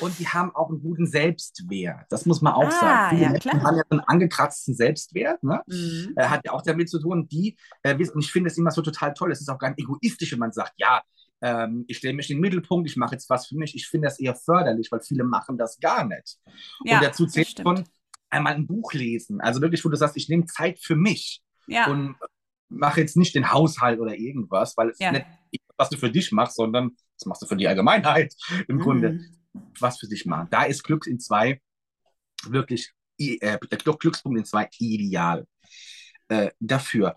S2: und die haben auch einen guten Selbstwert. Das muss man auch ah, sagen.
S1: Viele ja, Menschen
S2: haben ja einen angekratzten Selbstwert. Ne? Mhm. Äh, hat ja auch damit zu tun, die, äh, und ich finde es immer so total toll, es ist auch gar nicht egoistisch, wenn man sagt, ja, ähm, ich stelle mich in den Mittelpunkt, ich mache jetzt was für mich. Ich finde das eher förderlich, weil viele machen das gar nicht. Ja, und dazu zählt schon einmal ein Buch lesen. Also wirklich, wo du sagst, ich nehme Zeit für mich. Ja. Und mache jetzt nicht den Haushalt oder irgendwas, weil es ja. nicht was du für dich machst, sondern das machst du für die Allgemeinheit im mhm. Grunde was für sich machen. Da ist Glück in zwei wirklich, äh, Glückspunkt in zwei ideal äh, dafür.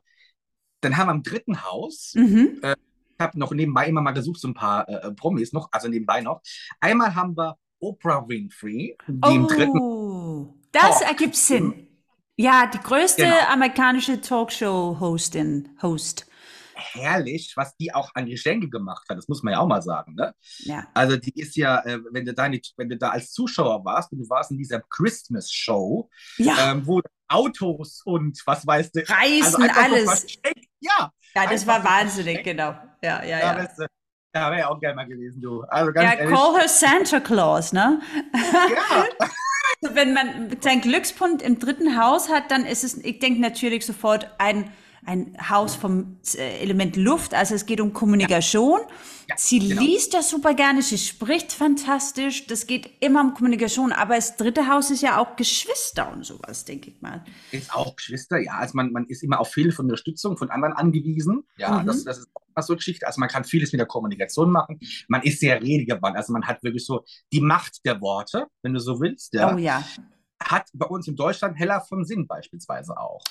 S2: Dann haben wir im dritten Haus, mhm. äh, ich habe noch nebenbei immer mal gesucht, so ein paar äh, Promis noch, also nebenbei noch. Einmal haben wir Oprah Winfrey, die oh, im dritten.
S1: Das Talk ergibt Sinn. Ja, die größte genau. amerikanische Talkshow-Hostin, Host
S2: herrlich, was die auch an Geschenke gemacht hat. Das muss man ja auch mal sagen. Ne?
S1: Ja.
S2: Also die ist ja, äh, wenn, du da nicht, wenn du da als Zuschauer warst und du warst in dieser Christmas-Show,
S1: ja.
S2: ähm, wo Autos und was weißt du,
S1: Reisen, also alles.
S2: ja.
S1: Ja, das war wahnsinnig, genau. Ja, ja, ja.
S2: Du, Ja, wäre ja auch gerne mal gewesen, du. Also ganz
S1: ja,
S2: ehrlich.
S1: call her Santa Claus, ne?
S2: Ja.
S1: Wenn man seinen Glückspunkt im dritten Haus hat, dann ist es, ich denke natürlich sofort ein, ein Haus vom äh, Element Luft, also es geht um Kommunikation.
S2: Ja,
S1: sie
S2: genau.
S1: liest ja super gerne, sie spricht fantastisch, das geht immer um Kommunikation, aber das dritte Haus ist ja auch Geschwister und sowas, denke ich mal.
S2: Ist auch Geschwister, ja. Also man, man ist immer auf Hilfe und Unterstützung von anderen angewiesen. Ja,
S1: Mhm.
S2: das, das ist auch immer so eine Geschichte. Also man kann vieles mit der Kommunikation machen. Man ist sehr redegewandt. Also man hat wirklich so die Macht der Worte, wenn du so willst. Ja.
S1: Oh ja.
S2: Hat bei uns in Deutschland Hella von Sinn beispielsweise auch.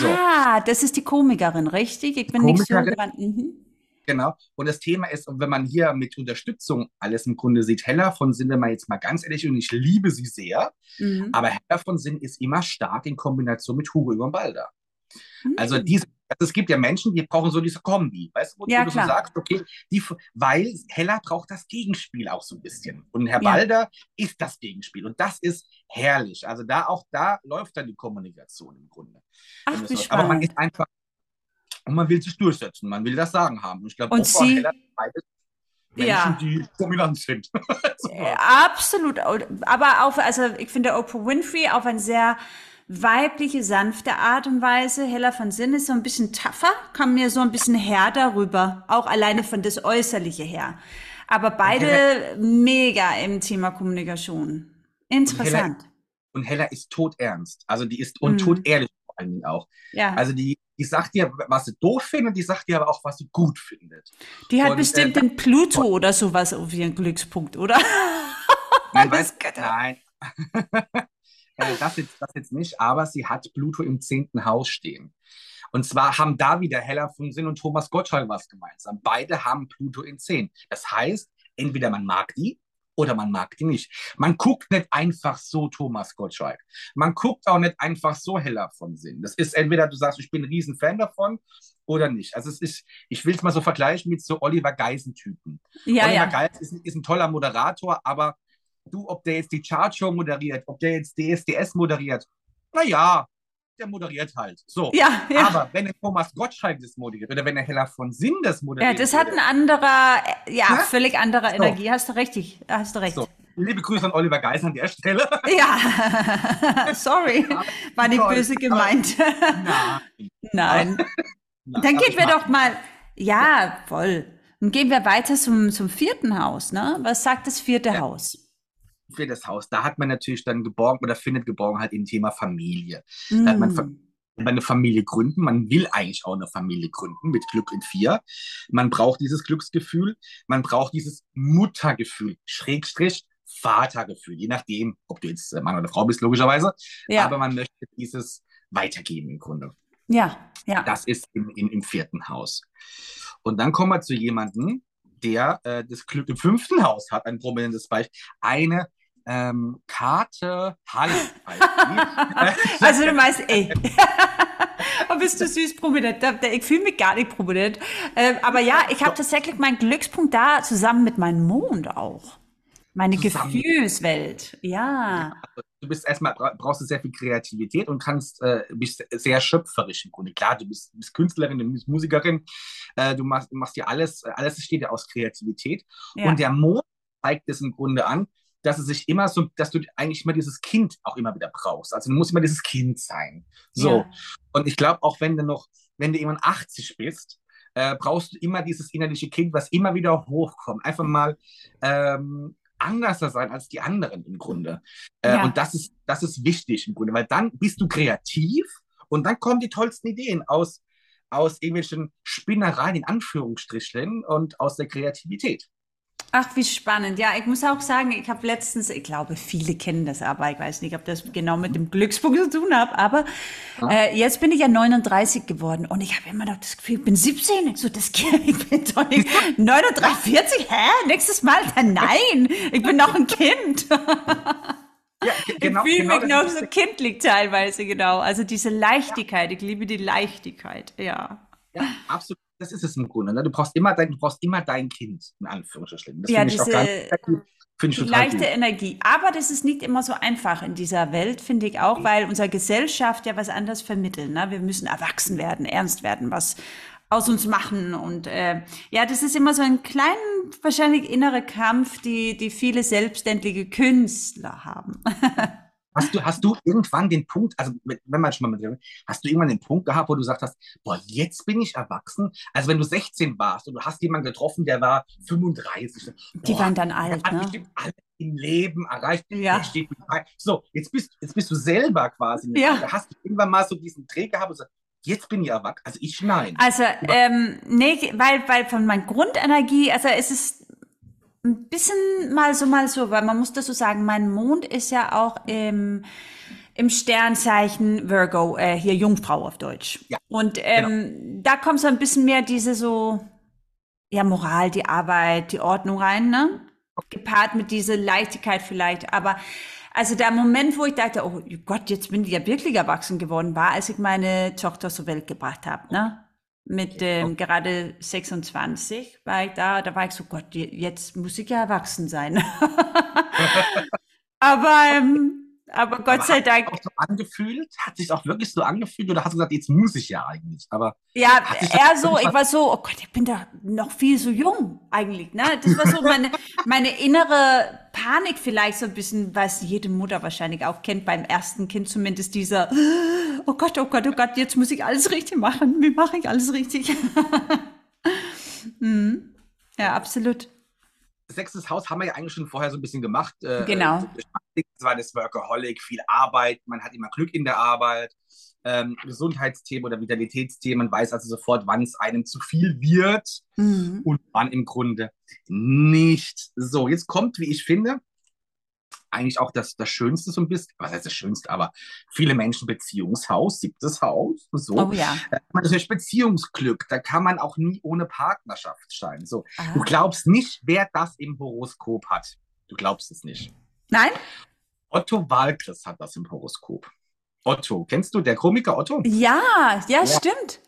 S2: So.
S1: Ah, das ist die Komikerin, richtig? Ich bin nicht so dran. Mhm.
S2: Genau. Und das Thema ist, wenn man hier mit Unterstützung alles im Grunde sieht, Hella von Sinn, wenn man jetzt mal ganz ehrlich, und ich liebe sie sehr,
S1: Mhm.
S2: aber Hella von Sinn ist immer stark in Kombination mit Hugo Egon Balder. Also
S1: Mhm.
S2: diese, also es gibt ja Menschen, die brauchen so diese Kombi, weißt du, wo,
S1: Ja,
S2: du so sagst, okay, die, weil Hella braucht das Gegenspiel auch so ein bisschen. Und Herr
S1: Ja.
S2: Balder ist das Gegenspiel. Und das ist herrlich. Also da auch da läuft dann die Kommunikation im Grunde.
S1: Ach, wie
S2: so- Aber man ist einfach, und man will sich durchsetzen, man will das Sagen haben. Und ich glaube, Hella sind beides Menschen,
S1: Ja.
S2: die dominant sind. So.
S1: Äh, Absolut. Aber auf, also ich finde Oprah Winfrey auf eine sehr weibliche, sanfte Art und Weise. Hella von Sinn ist so ein bisschen tougher, kam mir so ein bisschen härter rüber. Auch alleine von das Äußerliche her. Aber beide mega im Thema Kommunikation. Interessant.
S2: Und Hella ist todernst. Also die ist und
S1: Mhm.
S2: todehrlich vor allen Dingen auch.
S1: Ja.
S2: Also die, die sagt dir, was sie doof findet, die sagt dir aber auch, was sie gut findet.
S1: Die hat
S2: und,
S1: bestimmt
S2: äh,
S1: den Pluto oder sowas auf ihren Glückspunkt, oder?
S2: Nein,
S1: Götter.
S2: nein. Äh, das, jetzt, das jetzt nicht, aber sie hat Pluto im zehnten Haus stehen. Und zwar haben da wieder Hella von Sinn und Thomas Gottschalk was gemeinsam. Beide haben Pluto in 10. Das heißt, entweder man mag die oder man mag die nicht. Man guckt nicht einfach so Thomas Gottschalk. Man guckt auch nicht einfach so Hella von Sinn. Das ist entweder du sagst, ich bin ein Riesenfan davon oder nicht. Also es ist, ich will es mal so vergleichen mit so Oliver Geisen-Typen.
S1: Ja,
S2: Oliver
S1: ja.
S2: Geis ist, ist ein toller Moderator, aber du, ob der jetzt die Chartshow moderiert, ob der jetzt DSDS moderiert, naja, der moderiert halt. So.
S1: Ja, ja.
S2: Aber wenn der Thomas Gottschalk das moderiert oder wenn der Hella von Sinn das
S1: Ja,
S2: moderiert.
S1: das hat ein anderer, äh, ja,
S2: Ja?
S1: völlig anderer
S2: So.
S1: Energie. Hast du richtig, hast du recht.
S2: so. Liebe Grüße an Oliver Geis an der Stelle.
S1: Ja, sorry, war nicht
S2: Toll.
S1: böse gemeint.
S2: Nein.
S1: Nein.
S2: Nein,
S1: Dann gehen wir doch mal, ja, voll. Dann gehen wir weiter zum, zum vierten Haus, ne? Was sagt das vierte
S2: Ja.
S1: Haus?
S2: Für das Haus. Da hat man natürlich dann geborgen oder findet Geborgenheit im Thema Familie. Da hat man
S1: Mm.
S2: ver- eine Familie gründen. Man will eigentlich auch eine Familie gründen mit Glück in vier. Man braucht dieses Glücksgefühl. Man braucht dieses Muttergefühl, Schrägstrich Vatergefühl, je nachdem, ob du jetzt Mann oder Frau bist, logischerweise.
S1: Ja,
S2: Aber man möchte dieses weitergeben im Grunde.
S1: ja, ja.
S2: Das ist im, im, im vierten Haus. Und dann kommen wir zu jemandem, der äh, das Glück im fünften Haus hat, ein prominentes Beispiel. Eine ähm, Karte Halle.
S1: Also du meinst, ey. Oh, bist du süß prominent. Ich fühle mich gar nicht prominent. Ähm, aber ja, ich habe tatsächlich meinen Glückspunkt da zusammen mit meinem Mond auch. Meine
S2: Zusammen.
S1: Gefühlswelt. Ja.
S2: du bist erstmal bra brauchst du sehr viel Kreativität und kannst äh, bist sehr schöpferisch im Grunde. Klar, du bist, bist Künstlerin, du bist Musikerin, äh, du machst, machst dir alles, alles steht ja aus Kreativität.
S1: ja.
S2: Und der Mond zeigt es im Grunde an, dass es sich immer so, dass du eigentlich immer dieses Kind auch immer wieder brauchst. Also du musst immer dieses Kind sein. So.
S1: Ja.
S2: Und ich glaube, auch wenn du noch, wenn du irgendwann 80 bist, äh, brauchst du immer dieses innerliche Kind, was immer wieder hochkommt. Einfach mal ähm, anders sein als die anderen im Grunde. Äh,
S1: Ja.
S2: Und das ist, das ist wichtig im Grunde, weil dann bist du kreativ und dann kommen die tollsten Ideen aus, aus irgendwelchen Spinnereien in Anführungsstrichen und aus der Kreativität.
S1: Ach, wie spannend. Ja, ich muss auch sagen, ich habe letztens, ich glaube, viele kennen das aber, ich weiß nicht, ob das genau mit dem Glückspunkt zu tun hat, aber
S2: Ja.
S1: äh, jetzt bin ich ja 39 geworden und ich habe immer noch das Gefühl, ich bin 17. Ich so, das ich bin doch nicht 39, 40, hä? Nächstes Mal? Nein, ich bin noch ein Kind.
S2: Ja, ge- genau,
S1: ich fühle
S2: genau
S1: mich noch so kindlich teilweise, genau. Also diese Leichtigkeit, ich liebe die Leichtigkeit, ja.
S2: Ja, absolut. Das ist es im Grunde. Ne? Du brauchst immer dein, du brauchst immer dein Kind, in Anführungsstrichen. Das
S1: Ja,
S2: finde ich auch ganz finde ich
S1: leichte
S2: gut.
S1: Energie. Aber das ist nicht immer so einfach in dieser Welt, finde ich auch, weil unsere Gesellschaft ja was anderes vermittelt. Ne? Wir müssen erwachsen werden, ernst werden, was aus uns machen. Und äh, ja, das ist immer so ein kleiner, wahrscheinlich innerer Kampf, die, die viele selbstständige Künstler haben.
S2: Hast du, hast du irgendwann den Punkt, also wenn man schon mal mit hast du irgendwann den Punkt gehabt, wo du gesagt hast, boah, jetzt bin ich erwachsen? Also wenn du 16 warst und du hast jemanden getroffen, der war 35. Boah,
S1: die waren dann alt,
S2: hat
S1: ne?
S2: bestimmt alles im Leben erreicht.
S1: Ja.
S2: So, jetzt bist, jetzt bist du selber quasi.
S1: Ja.
S2: Da hast du irgendwann mal so diesen Dreh gehabt und gesagt, jetzt bin ich erwachsen. Also ich nein.
S1: Also, ähm, nee, weil, weil von meiner Grundenergie, also es ist ein bisschen mal so, mal so, weil man muss das so sagen, mein Mond ist ja auch im, im Sternzeichen Virgo, äh, hier Jungfrau auf Deutsch.
S2: Ja,
S1: Und ähm, da kommt so ein bisschen mehr diese so, ja, Moral, die Arbeit, die Ordnung rein, ne? Gepaart mit dieser Leichtigkeit vielleicht, aber also der Moment, wo ich dachte, oh Gott, jetzt bin ich ja wirklich erwachsen geworden, war, als ich meine Tochter zur Welt gebracht habe, ne? Mit ähm, gerade 26 war ich da, da war ich so, Gott, je- jetzt muss ich ja erwachsen sein. aber, ähm, aber Gott
S2: Aber
S1: sei
S2: hat
S1: Dank,
S2: sich auch so angefühlt? Hat sich auch wirklich so angefühlt oder hast du gesagt, jetzt muss ich ja eigentlich? Aber
S1: Ja,
S2: Hat
S1: eher so, ich war so, oh Gott, ich bin da noch viel so jung eigentlich, ne? Das war so meine, meine innere Panik vielleicht so ein bisschen, was jede Mutter wahrscheinlich auch kennt, beim ersten Kind zumindest dieser, oh Gott, oh Gott, oh Gott, jetzt muss ich alles richtig machen. Wie mache ich alles richtig? hm. Ja, absolut.
S2: Sechstes Haus haben wir ja eigentlich schon vorher so ein bisschen gemacht. Äh,
S1: Genau.
S2: Das war das Workaholic, viel Arbeit, man hat immer Glück in der Arbeit, ähm, Gesundheitsthemen oder Vitalitätsthemen, man weiß also sofort, wann es einem zu viel wird
S1: Mhm.
S2: und wann im Grunde nicht. So, jetzt kommt, wie ich finde, eigentlich auch das, das Schönste so ein bisschen, was heißt das Schönste, aber viele Menschen Beziehungshaus, siebtes Haus, so.
S1: Oh ja.
S2: Man natürlich Beziehungsglück, da kann man auch nie ohne Partnerschaft scheinen. So,
S1: Ah.
S2: Du glaubst nicht, wer das im Horoskop hat. Du glaubst es nicht.
S1: Nein?
S2: Otto Walkes hat das im Horoskop. Otto, kennst du der Komiker Otto?
S1: Ja, ja, stimmt.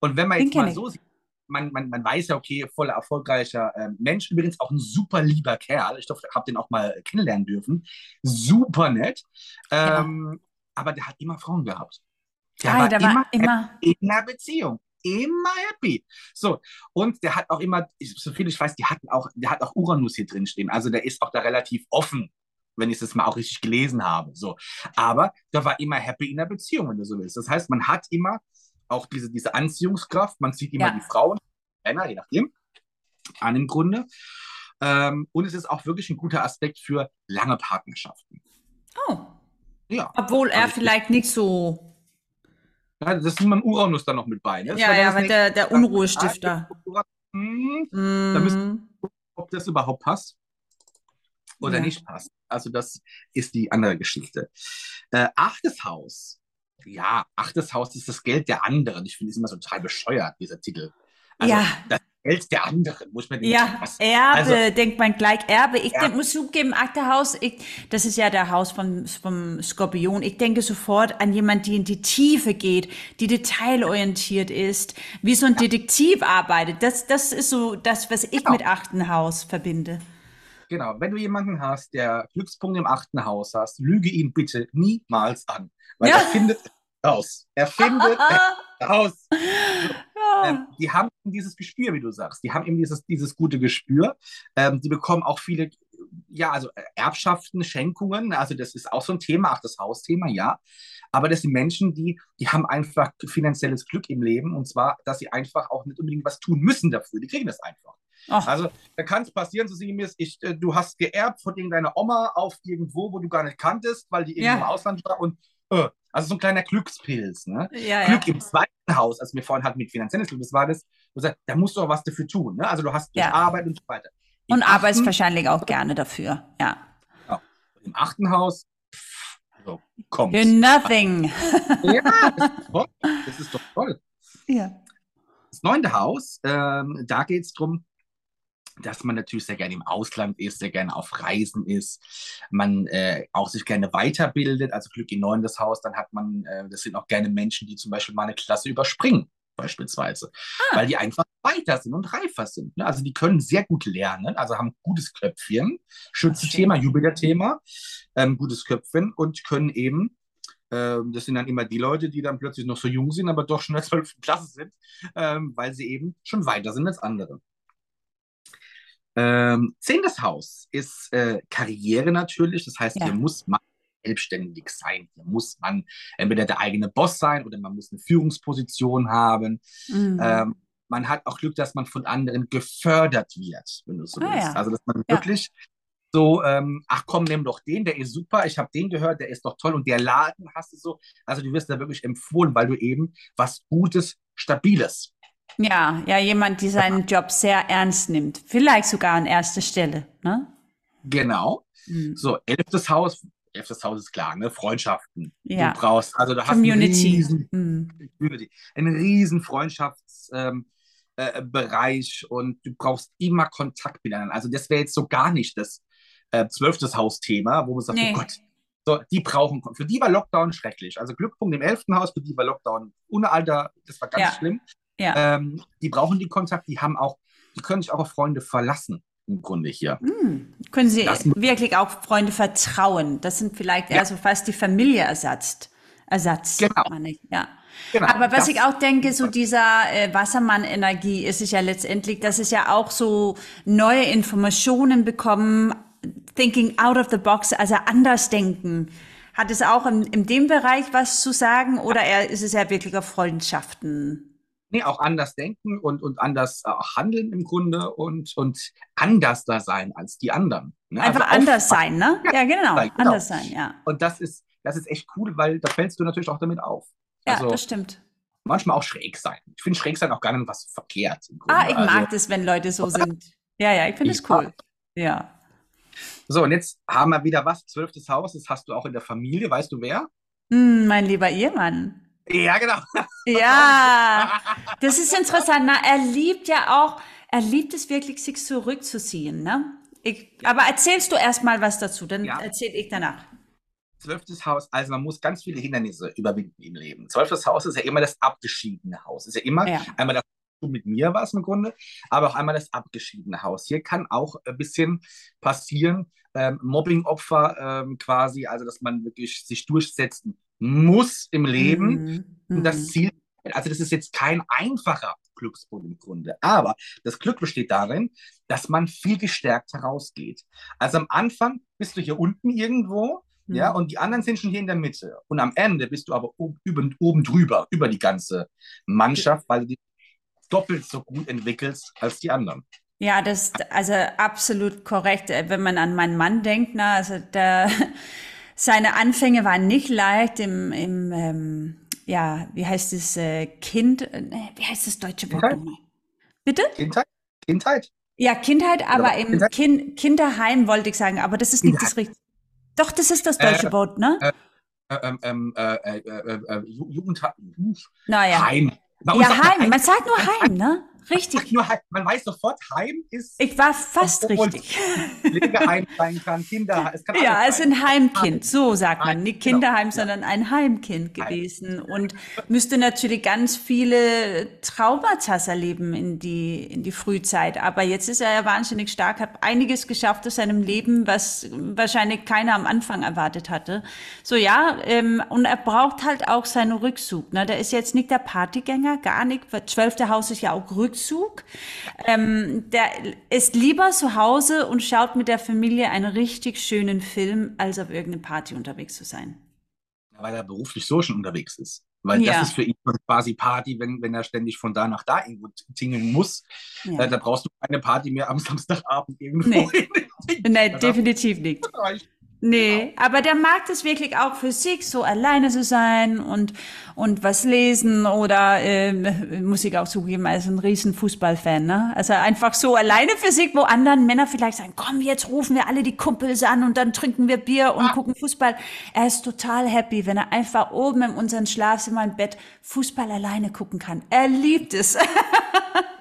S2: Und wenn man
S1: Den
S2: jetzt mal
S1: ich.
S2: so sieht, man, man, man weiß ja, okay, voller erfolgreicher ähm, Mensch, übrigens auch ein super lieber Kerl. Ich habe den auch mal kennenlernen dürfen. Super nett. Ähm, Aber der hat immer Frauen gehabt. Der
S1: ah,
S2: war
S1: da
S2: immer,
S1: war immer,
S2: in einer Beziehung. Immer happy. So, und der hat auch immer, ich- so viel ich weiß, die hatten auch, der hat auch Uranus hier drin stehen. Also der ist auch da relativ offen, wenn ich das mal auch richtig gelesen habe. So. Aber der war immer happy in der Beziehung, wenn du so willst. Das heißt, man hat immer auch diese, diese Anziehungskraft, man sieht immer
S1: Ja.
S2: die Frauen, Männer, je nachdem, an im Grunde. Ähm, und es ist auch wirklich ein guter Aspekt für lange Partnerschaften.
S1: oh,
S2: Ja.
S1: obwohl er
S2: Also ich-
S1: vielleicht nicht so,
S2: Ja, das ist ein Uranus da noch mit bei. Ne?
S1: Ja,
S2: dann
S1: ja,
S2: nächste.
S1: der, der Unruhestifter.
S2: Hm,
S1: Mm.
S2: müssen- ob das überhaupt passt oder
S1: Ja.
S2: nicht passt. Also das ist die andere Geschichte. Äh, achtes Haus. Ja, achtes Haus ist das Geld der anderen. Ich finde es immer so total bescheuert, dieser Titel. Also
S1: Ja.
S2: das Geld der anderen, muss man
S1: Ja,
S2: was,
S1: Erbe,
S2: Also-
S1: denkt man gleich Erbe. Ich
S2: Ja.
S1: denk, muss zugeben, Aktehaus, ich, das ist ja der Haus vom, vom Skorpion. Ich denke sofort an jemanden, die in die Tiefe geht, die detailorientiert ist, wie so ein Detektiv arbeitet. Das, das ist so das, was ich
S2: Genau.
S1: mit achten Haus verbinde.
S2: Genau, wenn du jemanden hast, der Glückspunkt im achten Haus hast, lüge ihn bitte niemals an. Weil
S1: Ja.
S2: er findet raus. Er findet raus. Ähm, die haben dieses Gespür, wie du sagst. Die haben eben dieses, dieses gute Gespür. Ähm, die bekommen auch viele, ja, also Erbschaften, Schenkungen. Also das ist auch so ein Thema, auch das Hausthema, ja. Aber das sind Menschen, die, die haben einfach finanzielles Glück im Leben. Und zwar, dass sie einfach auch nicht unbedingt was tun müssen dafür. Die kriegen das einfach.
S1: Ach,
S2: Also da kann es passieren, so sinngemäß, ich, äh, du hast geerbt von irgendeiner Oma auf irgendwo, wo du gar nicht kanntest, weil die irgendwo
S1: Ja.
S2: im Ausland war. Und äh, also so ein kleiner Glückspilz. Ne?
S1: ja, ja.
S2: Glück im zweiten Haus, als wir vorhin hatten mit finanzielles Glück, das war das, wo gesagt, da musst du auch was dafür tun. Ne? Also du hast durch
S1: Ja.
S2: Arbeit und so weiter. Im
S1: Und arbeitest wahrscheinlich auch gerne dafür. Ja.
S2: Im achten Haus, pff, so, kommt.
S1: You're nothing.
S2: Ja, das ist toll. Das ist doch toll.
S1: Ja.
S2: Das neunte Haus, ähm, da geht es darum, dass man natürlich sehr gerne im Ausland ist, sehr gerne auf Reisen ist, man äh, auch sich gerne weiterbildet, also Glück in neuntes Haus, dann hat man, äh, das sind auch gerne Menschen, die zum Beispiel mal eine Klasse überspringen, beispielsweise,
S1: Ah.
S2: weil die einfach weiter sind und reifer sind. Ne? Also die können sehr gut lernen, also haben gutes Köpfchen, Schützenthema, Jupiter-Thema, ähm, gutes Köpfchen und können eben Ähm, das sind dann immer die Leute, die dann plötzlich noch so jung sind, aber doch schon in der 12. Klasse sind, ähm, weil sie eben schon weiter sind als andere. Ähm, zehntes Haus ist äh, Karriere natürlich. Das heißt, ja. hier muss man selbstständig sein. Hier muss man entweder der eigene Boss sein oder man muss eine Führungsposition haben. Mhm. Ähm, man hat auch Glück, dass man von anderen gefördert wird, wenn du so ah, willst. Ja. Also, dass man ja. wirklich so, ähm, ach komm, nimm doch den, der ist super, ich habe den gehört, der ist doch toll und der Laden hast du so. Also du wirst da wirklich empfohlen, weil du eben was Gutes, Stabiles.
S1: Ja, ja, jemand, der seinen Job sehr ernst nimmt. Vielleicht sogar an erster Stelle, ne?
S2: Genau. Mhm. So, elftes Haus, elftes Haus ist klar, ne? Freundschaften. Ja. Du brauchst, also Community. hast einen riesen, mhm. einen riesen Freundschaftsbereich ähm, äh, und du brauchst immer Kontakt miteinander. Also das wäre jetzt so gar nicht das äh, zwölftes Hausthema, wo man sagt, oh nee. oh Gott, so, die brauchen, für die war Lockdown schrecklich. Also Glückpunkt im elften Haus, für die war Lockdown ohne Alter, das war ganz ja. schlimm. Ja. Ähm, die brauchen die Kontakt, die haben auch, die können sich auch auf Freunde verlassen im Grunde hier.
S1: Hm. Können Sie das, wirklich auch Freunde vertrauen? Das sind vielleicht ja. eher so fast die Familie ersetzt. Ersatz. Genau. Ja. Genau, Aber was ich auch denke, so dieser äh, Wassermann-Energie ist es ja letztendlich, dass es ja auch so neue Informationen bekommen, thinking out of the box, also anders denken. Hat es auch in, in dem Bereich was zu sagen oder ist es ja wirklich auf Freundschaften?
S2: Nee, auch anders denken und, und anders äh, handeln im Grunde und, und anders da sein als die anderen.
S1: Ne? Einfach also anders sein, ne? Ja, genau. Sein, genau. Anders sein, ja.
S2: Und das ist, das ist echt cool, weil da fällst du natürlich auch damit auf.
S1: Ja, also, das stimmt.
S2: Manchmal auch schräg sein. Ich finde schräg sein auch gar nicht was verkehrt.
S1: Ah, ich mag also, das, wenn Leute so sind. Ja, ja, ich finde es cool. Ja.
S2: So, und jetzt haben wir wieder was. Zwölftes Haus, das hast du auch in der Familie. Weißt du wer?
S1: Mm, mein lieber Ehemann.
S2: Ja, genau.
S1: Ja, das ist interessant. Na, er liebt ja auch, er liebt es wirklich, sich zurückzuziehen. Ne? Ich, aber erzählst du erst mal was dazu, dann ja. erzähle ich danach.
S2: Zwölftes Haus, also man muss ganz viele Hindernisse überwinden im Leben. Zwölftes Haus ist ja immer das abgeschiedene Haus. Ist ja immer ja. einmal das mit mir warst im Grunde, aber auch einmal das abgeschiedene Haus. Hier kann auch ein bisschen passieren, ähm, Mobbing-Opfer ähm, quasi, also dass man wirklich sich durchsetzen muss im Leben. Mhm. Und das mhm. Ziel, also das ist jetzt kein einfacher Glückspunkt im Grunde, aber das Glück besteht darin, dass man viel gestärkt herausgeht. Also am Anfang bist du hier unten irgendwo, mhm. ja, und die anderen sind schon hier in der Mitte. Und am Ende bist du aber oben, oben drüber, über die ganze Mannschaft, weil du dich doppelt so gut entwickelst als die anderen.
S1: Ja, das also absolut korrekt. Wenn man an meinen Mann denkt, na, also der, seine Anfänge waren nicht leicht im, im ähm, ja, wie heißt es, äh, Kind, äh, wie heißt das deutsche Wort nochmal? Bitte?
S2: Kindheit? Kindheit.
S1: Ja, Kindheit, aber im Kindheit? Kind, Kinderheim wollte ich sagen, aber das ist nicht das richtige. Doch, das ist das deutsche äh, Wort, ne? Äh, ähm, ähm, äh, äh,
S2: äh, Jugendheim.
S1: Naja. Heim. Ja, Heim. Man sagt nur Heim, ne? Richtig.
S2: Nur, man weiß sofort, Heim ist.
S1: Ich war fast richtig.
S2: Pflegeheim sein kann, Kinderheim.
S1: Es kann ja, es ist ein Heimkind, so sagt man. Nicht genau. Kinderheim, genau. sondern ein Heimkind gewesen. Und müsste natürlich ganz viele Traumata erleben in die, in die Frühzeit. Aber jetzt ist er ja wahnsinnig stark, hat einiges geschafft aus seinem Leben, was wahrscheinlich keiner am Anfang erwartet hatte. So, ja, ähm, und er braucht halt auch seinen Rückzug. Ne? Der ist jetzt nicht der Partygänger, gar nicht. Zwölfte Haus ist ja auch Rückzug. Rückzug. Ähm, der ist lieber zu Hause und schaut mit der Familie einen richtig schönen Film, als auf irgendeine Party unterwegs zu sein.
S2: Weil er beruflich so schon unterwegs ist. Weil ja. das ist für ihn quasi Party, wenn, wenn er ständig von da nach da irgendwo tingeln muss. Ja. Äh, da brauchst du keine Party mehr am Samstagabend irgendwo.
S1: Nee, nee definitiv nicht. Nee, genau. aber der mag das wirklich auch für sich, so alleine zu sein und, und was lesen oder äh, muss ich auch zugeben, er ist ein riesen Fußballfan. Ne? Also einfach so alleine für sich, wo anderen Männer vielleicht sagen, komm, jetzt rufen wir alle die Kumpels an und dann trinken wir Bier und ah. gucken Fußball. Er ist total happy, wenn er einfach oben in unserem Schlafzimmer im Bett Fußball alleine gucken kann. Er liebt es.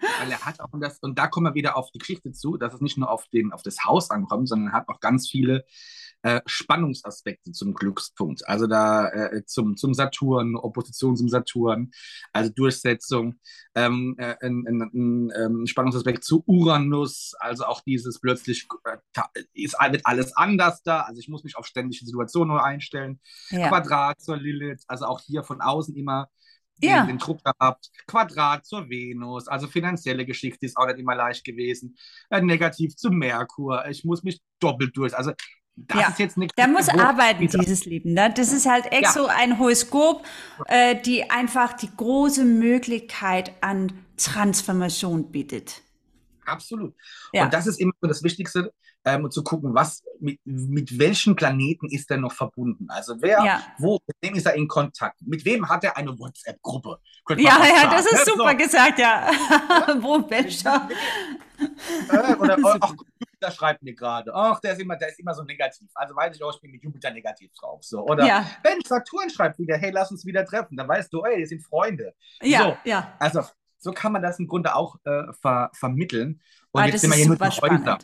S2: Weil er hat auch, und, das, und da kommen wir wieder auf die Geschichte zu, dass es nicht nur auf, den, auf das Haus ankommt, sondern er hat auch ganz viele äh, Spannungsaspekte zum Glückspunkt. Also da äh, zum, zum Saturn, Opposition zum Saturn, also Durchsetzung, ähm, äh, ein, ein, ein, ein, Spannungsaspekt zu Uranus, also auch dieses plötzlich äh, ist, wird alles anders da, also ich muss mich auf ständige Situationen neu einstellen. Ja. Quadrat zur Lilith, also auch hier von außen immer ja. den, Druck gehabt. Quadrat zur Venus, also finanzielle Geschichte ist auch nicht immer leicht gewesen. Äh, negativ zu Merkur, ich muss mich doppelt durch. Also das ja. ist jetzt nichts.
S1: Da muss arbeiten, wieder. dieses Leben. Ne? Das ist halt echt ja. so ein Horoskop, äh, die einfach die große Möglichkeit an Transformation bietet.
S2: Absolut. Ja. Und das ist immer das Wichtigste, ähm, zu gucken, was mit, mit welchen Planeten ist er noch verbunden? Also wer, ja. wo, mit wem ist er in Kontakt? Mit wem hat er eine WhatsApp-Gruppe?
S1: Ja, ja, sagen, das ist ne? super so. gesagt, ja. wo, welcher?
S2: Äh, oder, ach, Jupiter schreibt mir gerade, ach, der ist, immer, der ist immer so negativ. Also weiß ich auch, ich bin mit Jupiter negativ drauf. So. Oder ja. wenn Saturn schreibt wieder, hey, lass uns wieder treffen, dann weißt du, ey, wir sind Freunde.
S1: Ja,
S2: so.
S1: ja.
S2: Also so kann man das im Grunde auch äh, ver vermitteln.
S1: Und ah, jetzt sind wir hier nur die Häuser.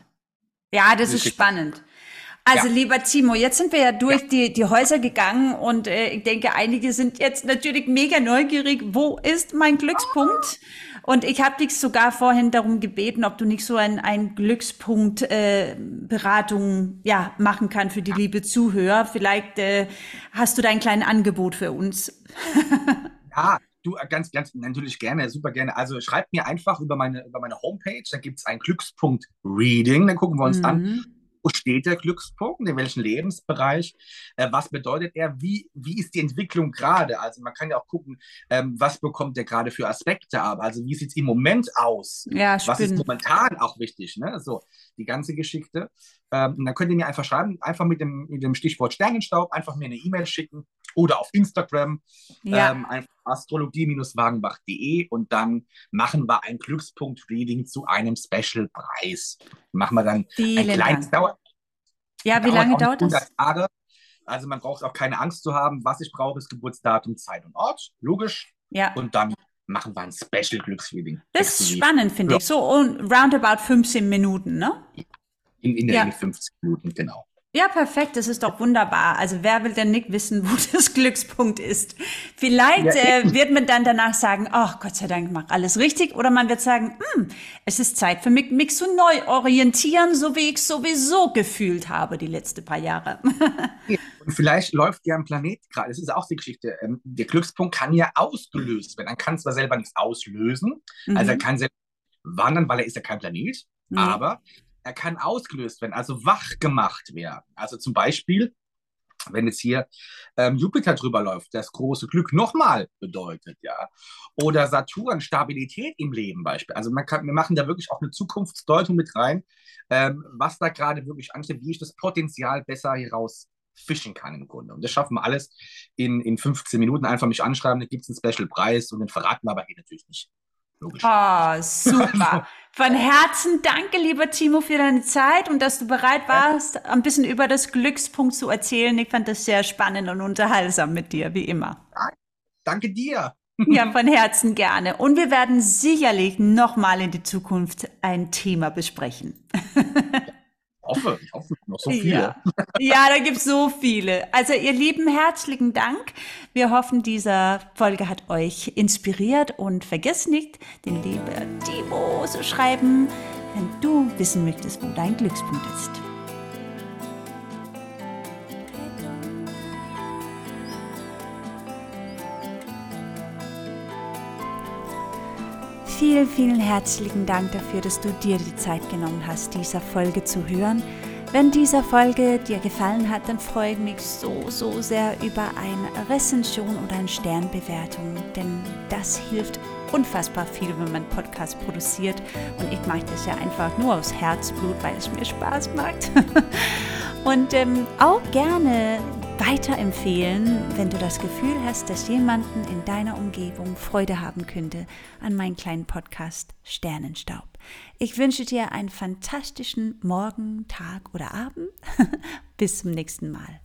S1: Ja, das ist spannend. Also ja. lieber Timo, jetzt sind wir ja durch ja. Die, die Häuser gegangen und äh, ich denke, einige sind jetzt natürlich mega neugierig, wo ist mein Glückspunkt? Und ich habe dich sogar vorhin darum gebeten, ob du nicht so ein, ein Glückspunkt äh, Beratung ja, machen kann für die liebe Zuhörer. Vielleicht äh, hast du da ein kleines Angebot für uns.
S2: ja, Du, äh, ganz, ganz, natürlich gerne, super gerne. Also schreibt mir einfach über meine, über meine Homepage, da gibt es einen Glückspunkt Reading, dann gucken wir uns mhm. an, wo steht der Glückspunkt, in welchem Lebensbereich, äh, was bedeutet er, wie, wie ist die Entwicklung gerade? Also man kann ja auch gucken, ähm, was bekommt der gerade für Aspekte ab, also wie sieht es im Moment aus?
S1: Ja,
S2: was ist momentan auch wichtig, ne? So, die ganze Geschichte. Ähm, und dann könnt ihr mir einfach schreiben, einfach mit dem, mit dem Stichwort Sternenstaub, einfach mir eine E-Mail schicken oder auf Instagram, ja. ähm, einfach astrologie-wagenbach.de und dann machen wir ein Glückspunkt-Reading zu einem Special-Preis. Machen wir dann
S1: Vielen ein kleines Dauer. Ja, wie lange dauert das?
S2: Tage. Also man braucht auch keine Angst zu haben. Was ich brauche, ist Geburtsdatum, Zeit und Ort. Logisch.
S1: Ja.
S2: Und dann machen wir ein Special Glücksreading.
S1: Das ist spannend, finde ja. ich. So roundabout 15 Minuten, ne?
S2: In, in der ja. 15 Minuten, genau.
S1: Ja, perfekt, das ist doch wunderbar. Also wer will denn nicht wissen, wo das Glückspunkt ist? Vielleicht ja, äh, wird man dann danach sagen, ach Gott sei Dank, mach alles richtig. Oder man wird sagen, hm, es ist Zeit für mich, mich zu neu orientieren, so wie ich sowieso gefühlt habe die letzten paar Jahre.
S2: Und vielleicht läuft ja ein Planet gerade, das ist auch die Geschichte, ähm, der Glückspunkt kann ja ausgelöst werden. Dann kann zwar selber nichts auslösen, mhm. also er mhm. kann selber wandern, weil er ist ja kein Planet, mhm. aber er kann ausgelöst werden, also wach gemacht werden. Also zum Beispiel, wenn jetzt hier ähm, Jupiter drüber läuft, das große Glück nochmal bedeutet, ja. Oder Saturn, Stabilität im Leben beispielsweise. Also man kann, wir machen da wirklich auch eine Zukunftsdeutung mit rein, ähm, was da gerade wirklich ansteht, wie ich das Potenzial besser heraus fischen kann im Grunde. Und das schaffen wir alles in, in 15 Minuten. Einfach mich anschreiben, da gibt es einen Special-Preis und den verraten wir aber hier natürlich nicht.
S1: Logisch. Oh, super. Von Herzen danke, lieber Timo, für deine Zeit und dass du bereit warst, ein bisschen über das Glückspunkt zu erzählen. Ich fand das sehr spannend und unterhaltsam mit dir, wie immer.
S2: Danke dir.
S1: Ja, von Herzen gerne. Und wir werden sicherlich nochmal in die Zukunft ein Thema besprechen.
S2: hoffe, ich hoffe noch so viele.
S1: Ja, ja da gibt es so viele. Also ihr Lieben, herzlichen Dank. Wir hoffen, diese Folge hat euch inspiriert und vergesst nicht, den lieben Timo zu schreiben, wenn du wissen möchtest, wo dein Glückspunkt ist. Vielen, vielen herzlichen Dank dafür, dass du dir die Zeit genommen hast, dieser Folge zu hören. Wenn diese Folge dir gefallen hat, dann freue ich mich so, so sehr über eine Rezension oder eine Sternbewertung, denn das hilft unfassbar viel, wenn man Podcast produziert. Und ich mache das ja einfach nur aus Herzblut, weil es mir Spaß macht. Und ähm, auch gerne weiterempfehlen, wenn du das Gefühl hast, dass jemanden in deiner Umgebung Freude haben könnte an meinem kleinen Podcast Sternenstaub. Ich wünsche dir einen fantastischen Morgen, Tag oder Abend. Bis zum nächsten Mal.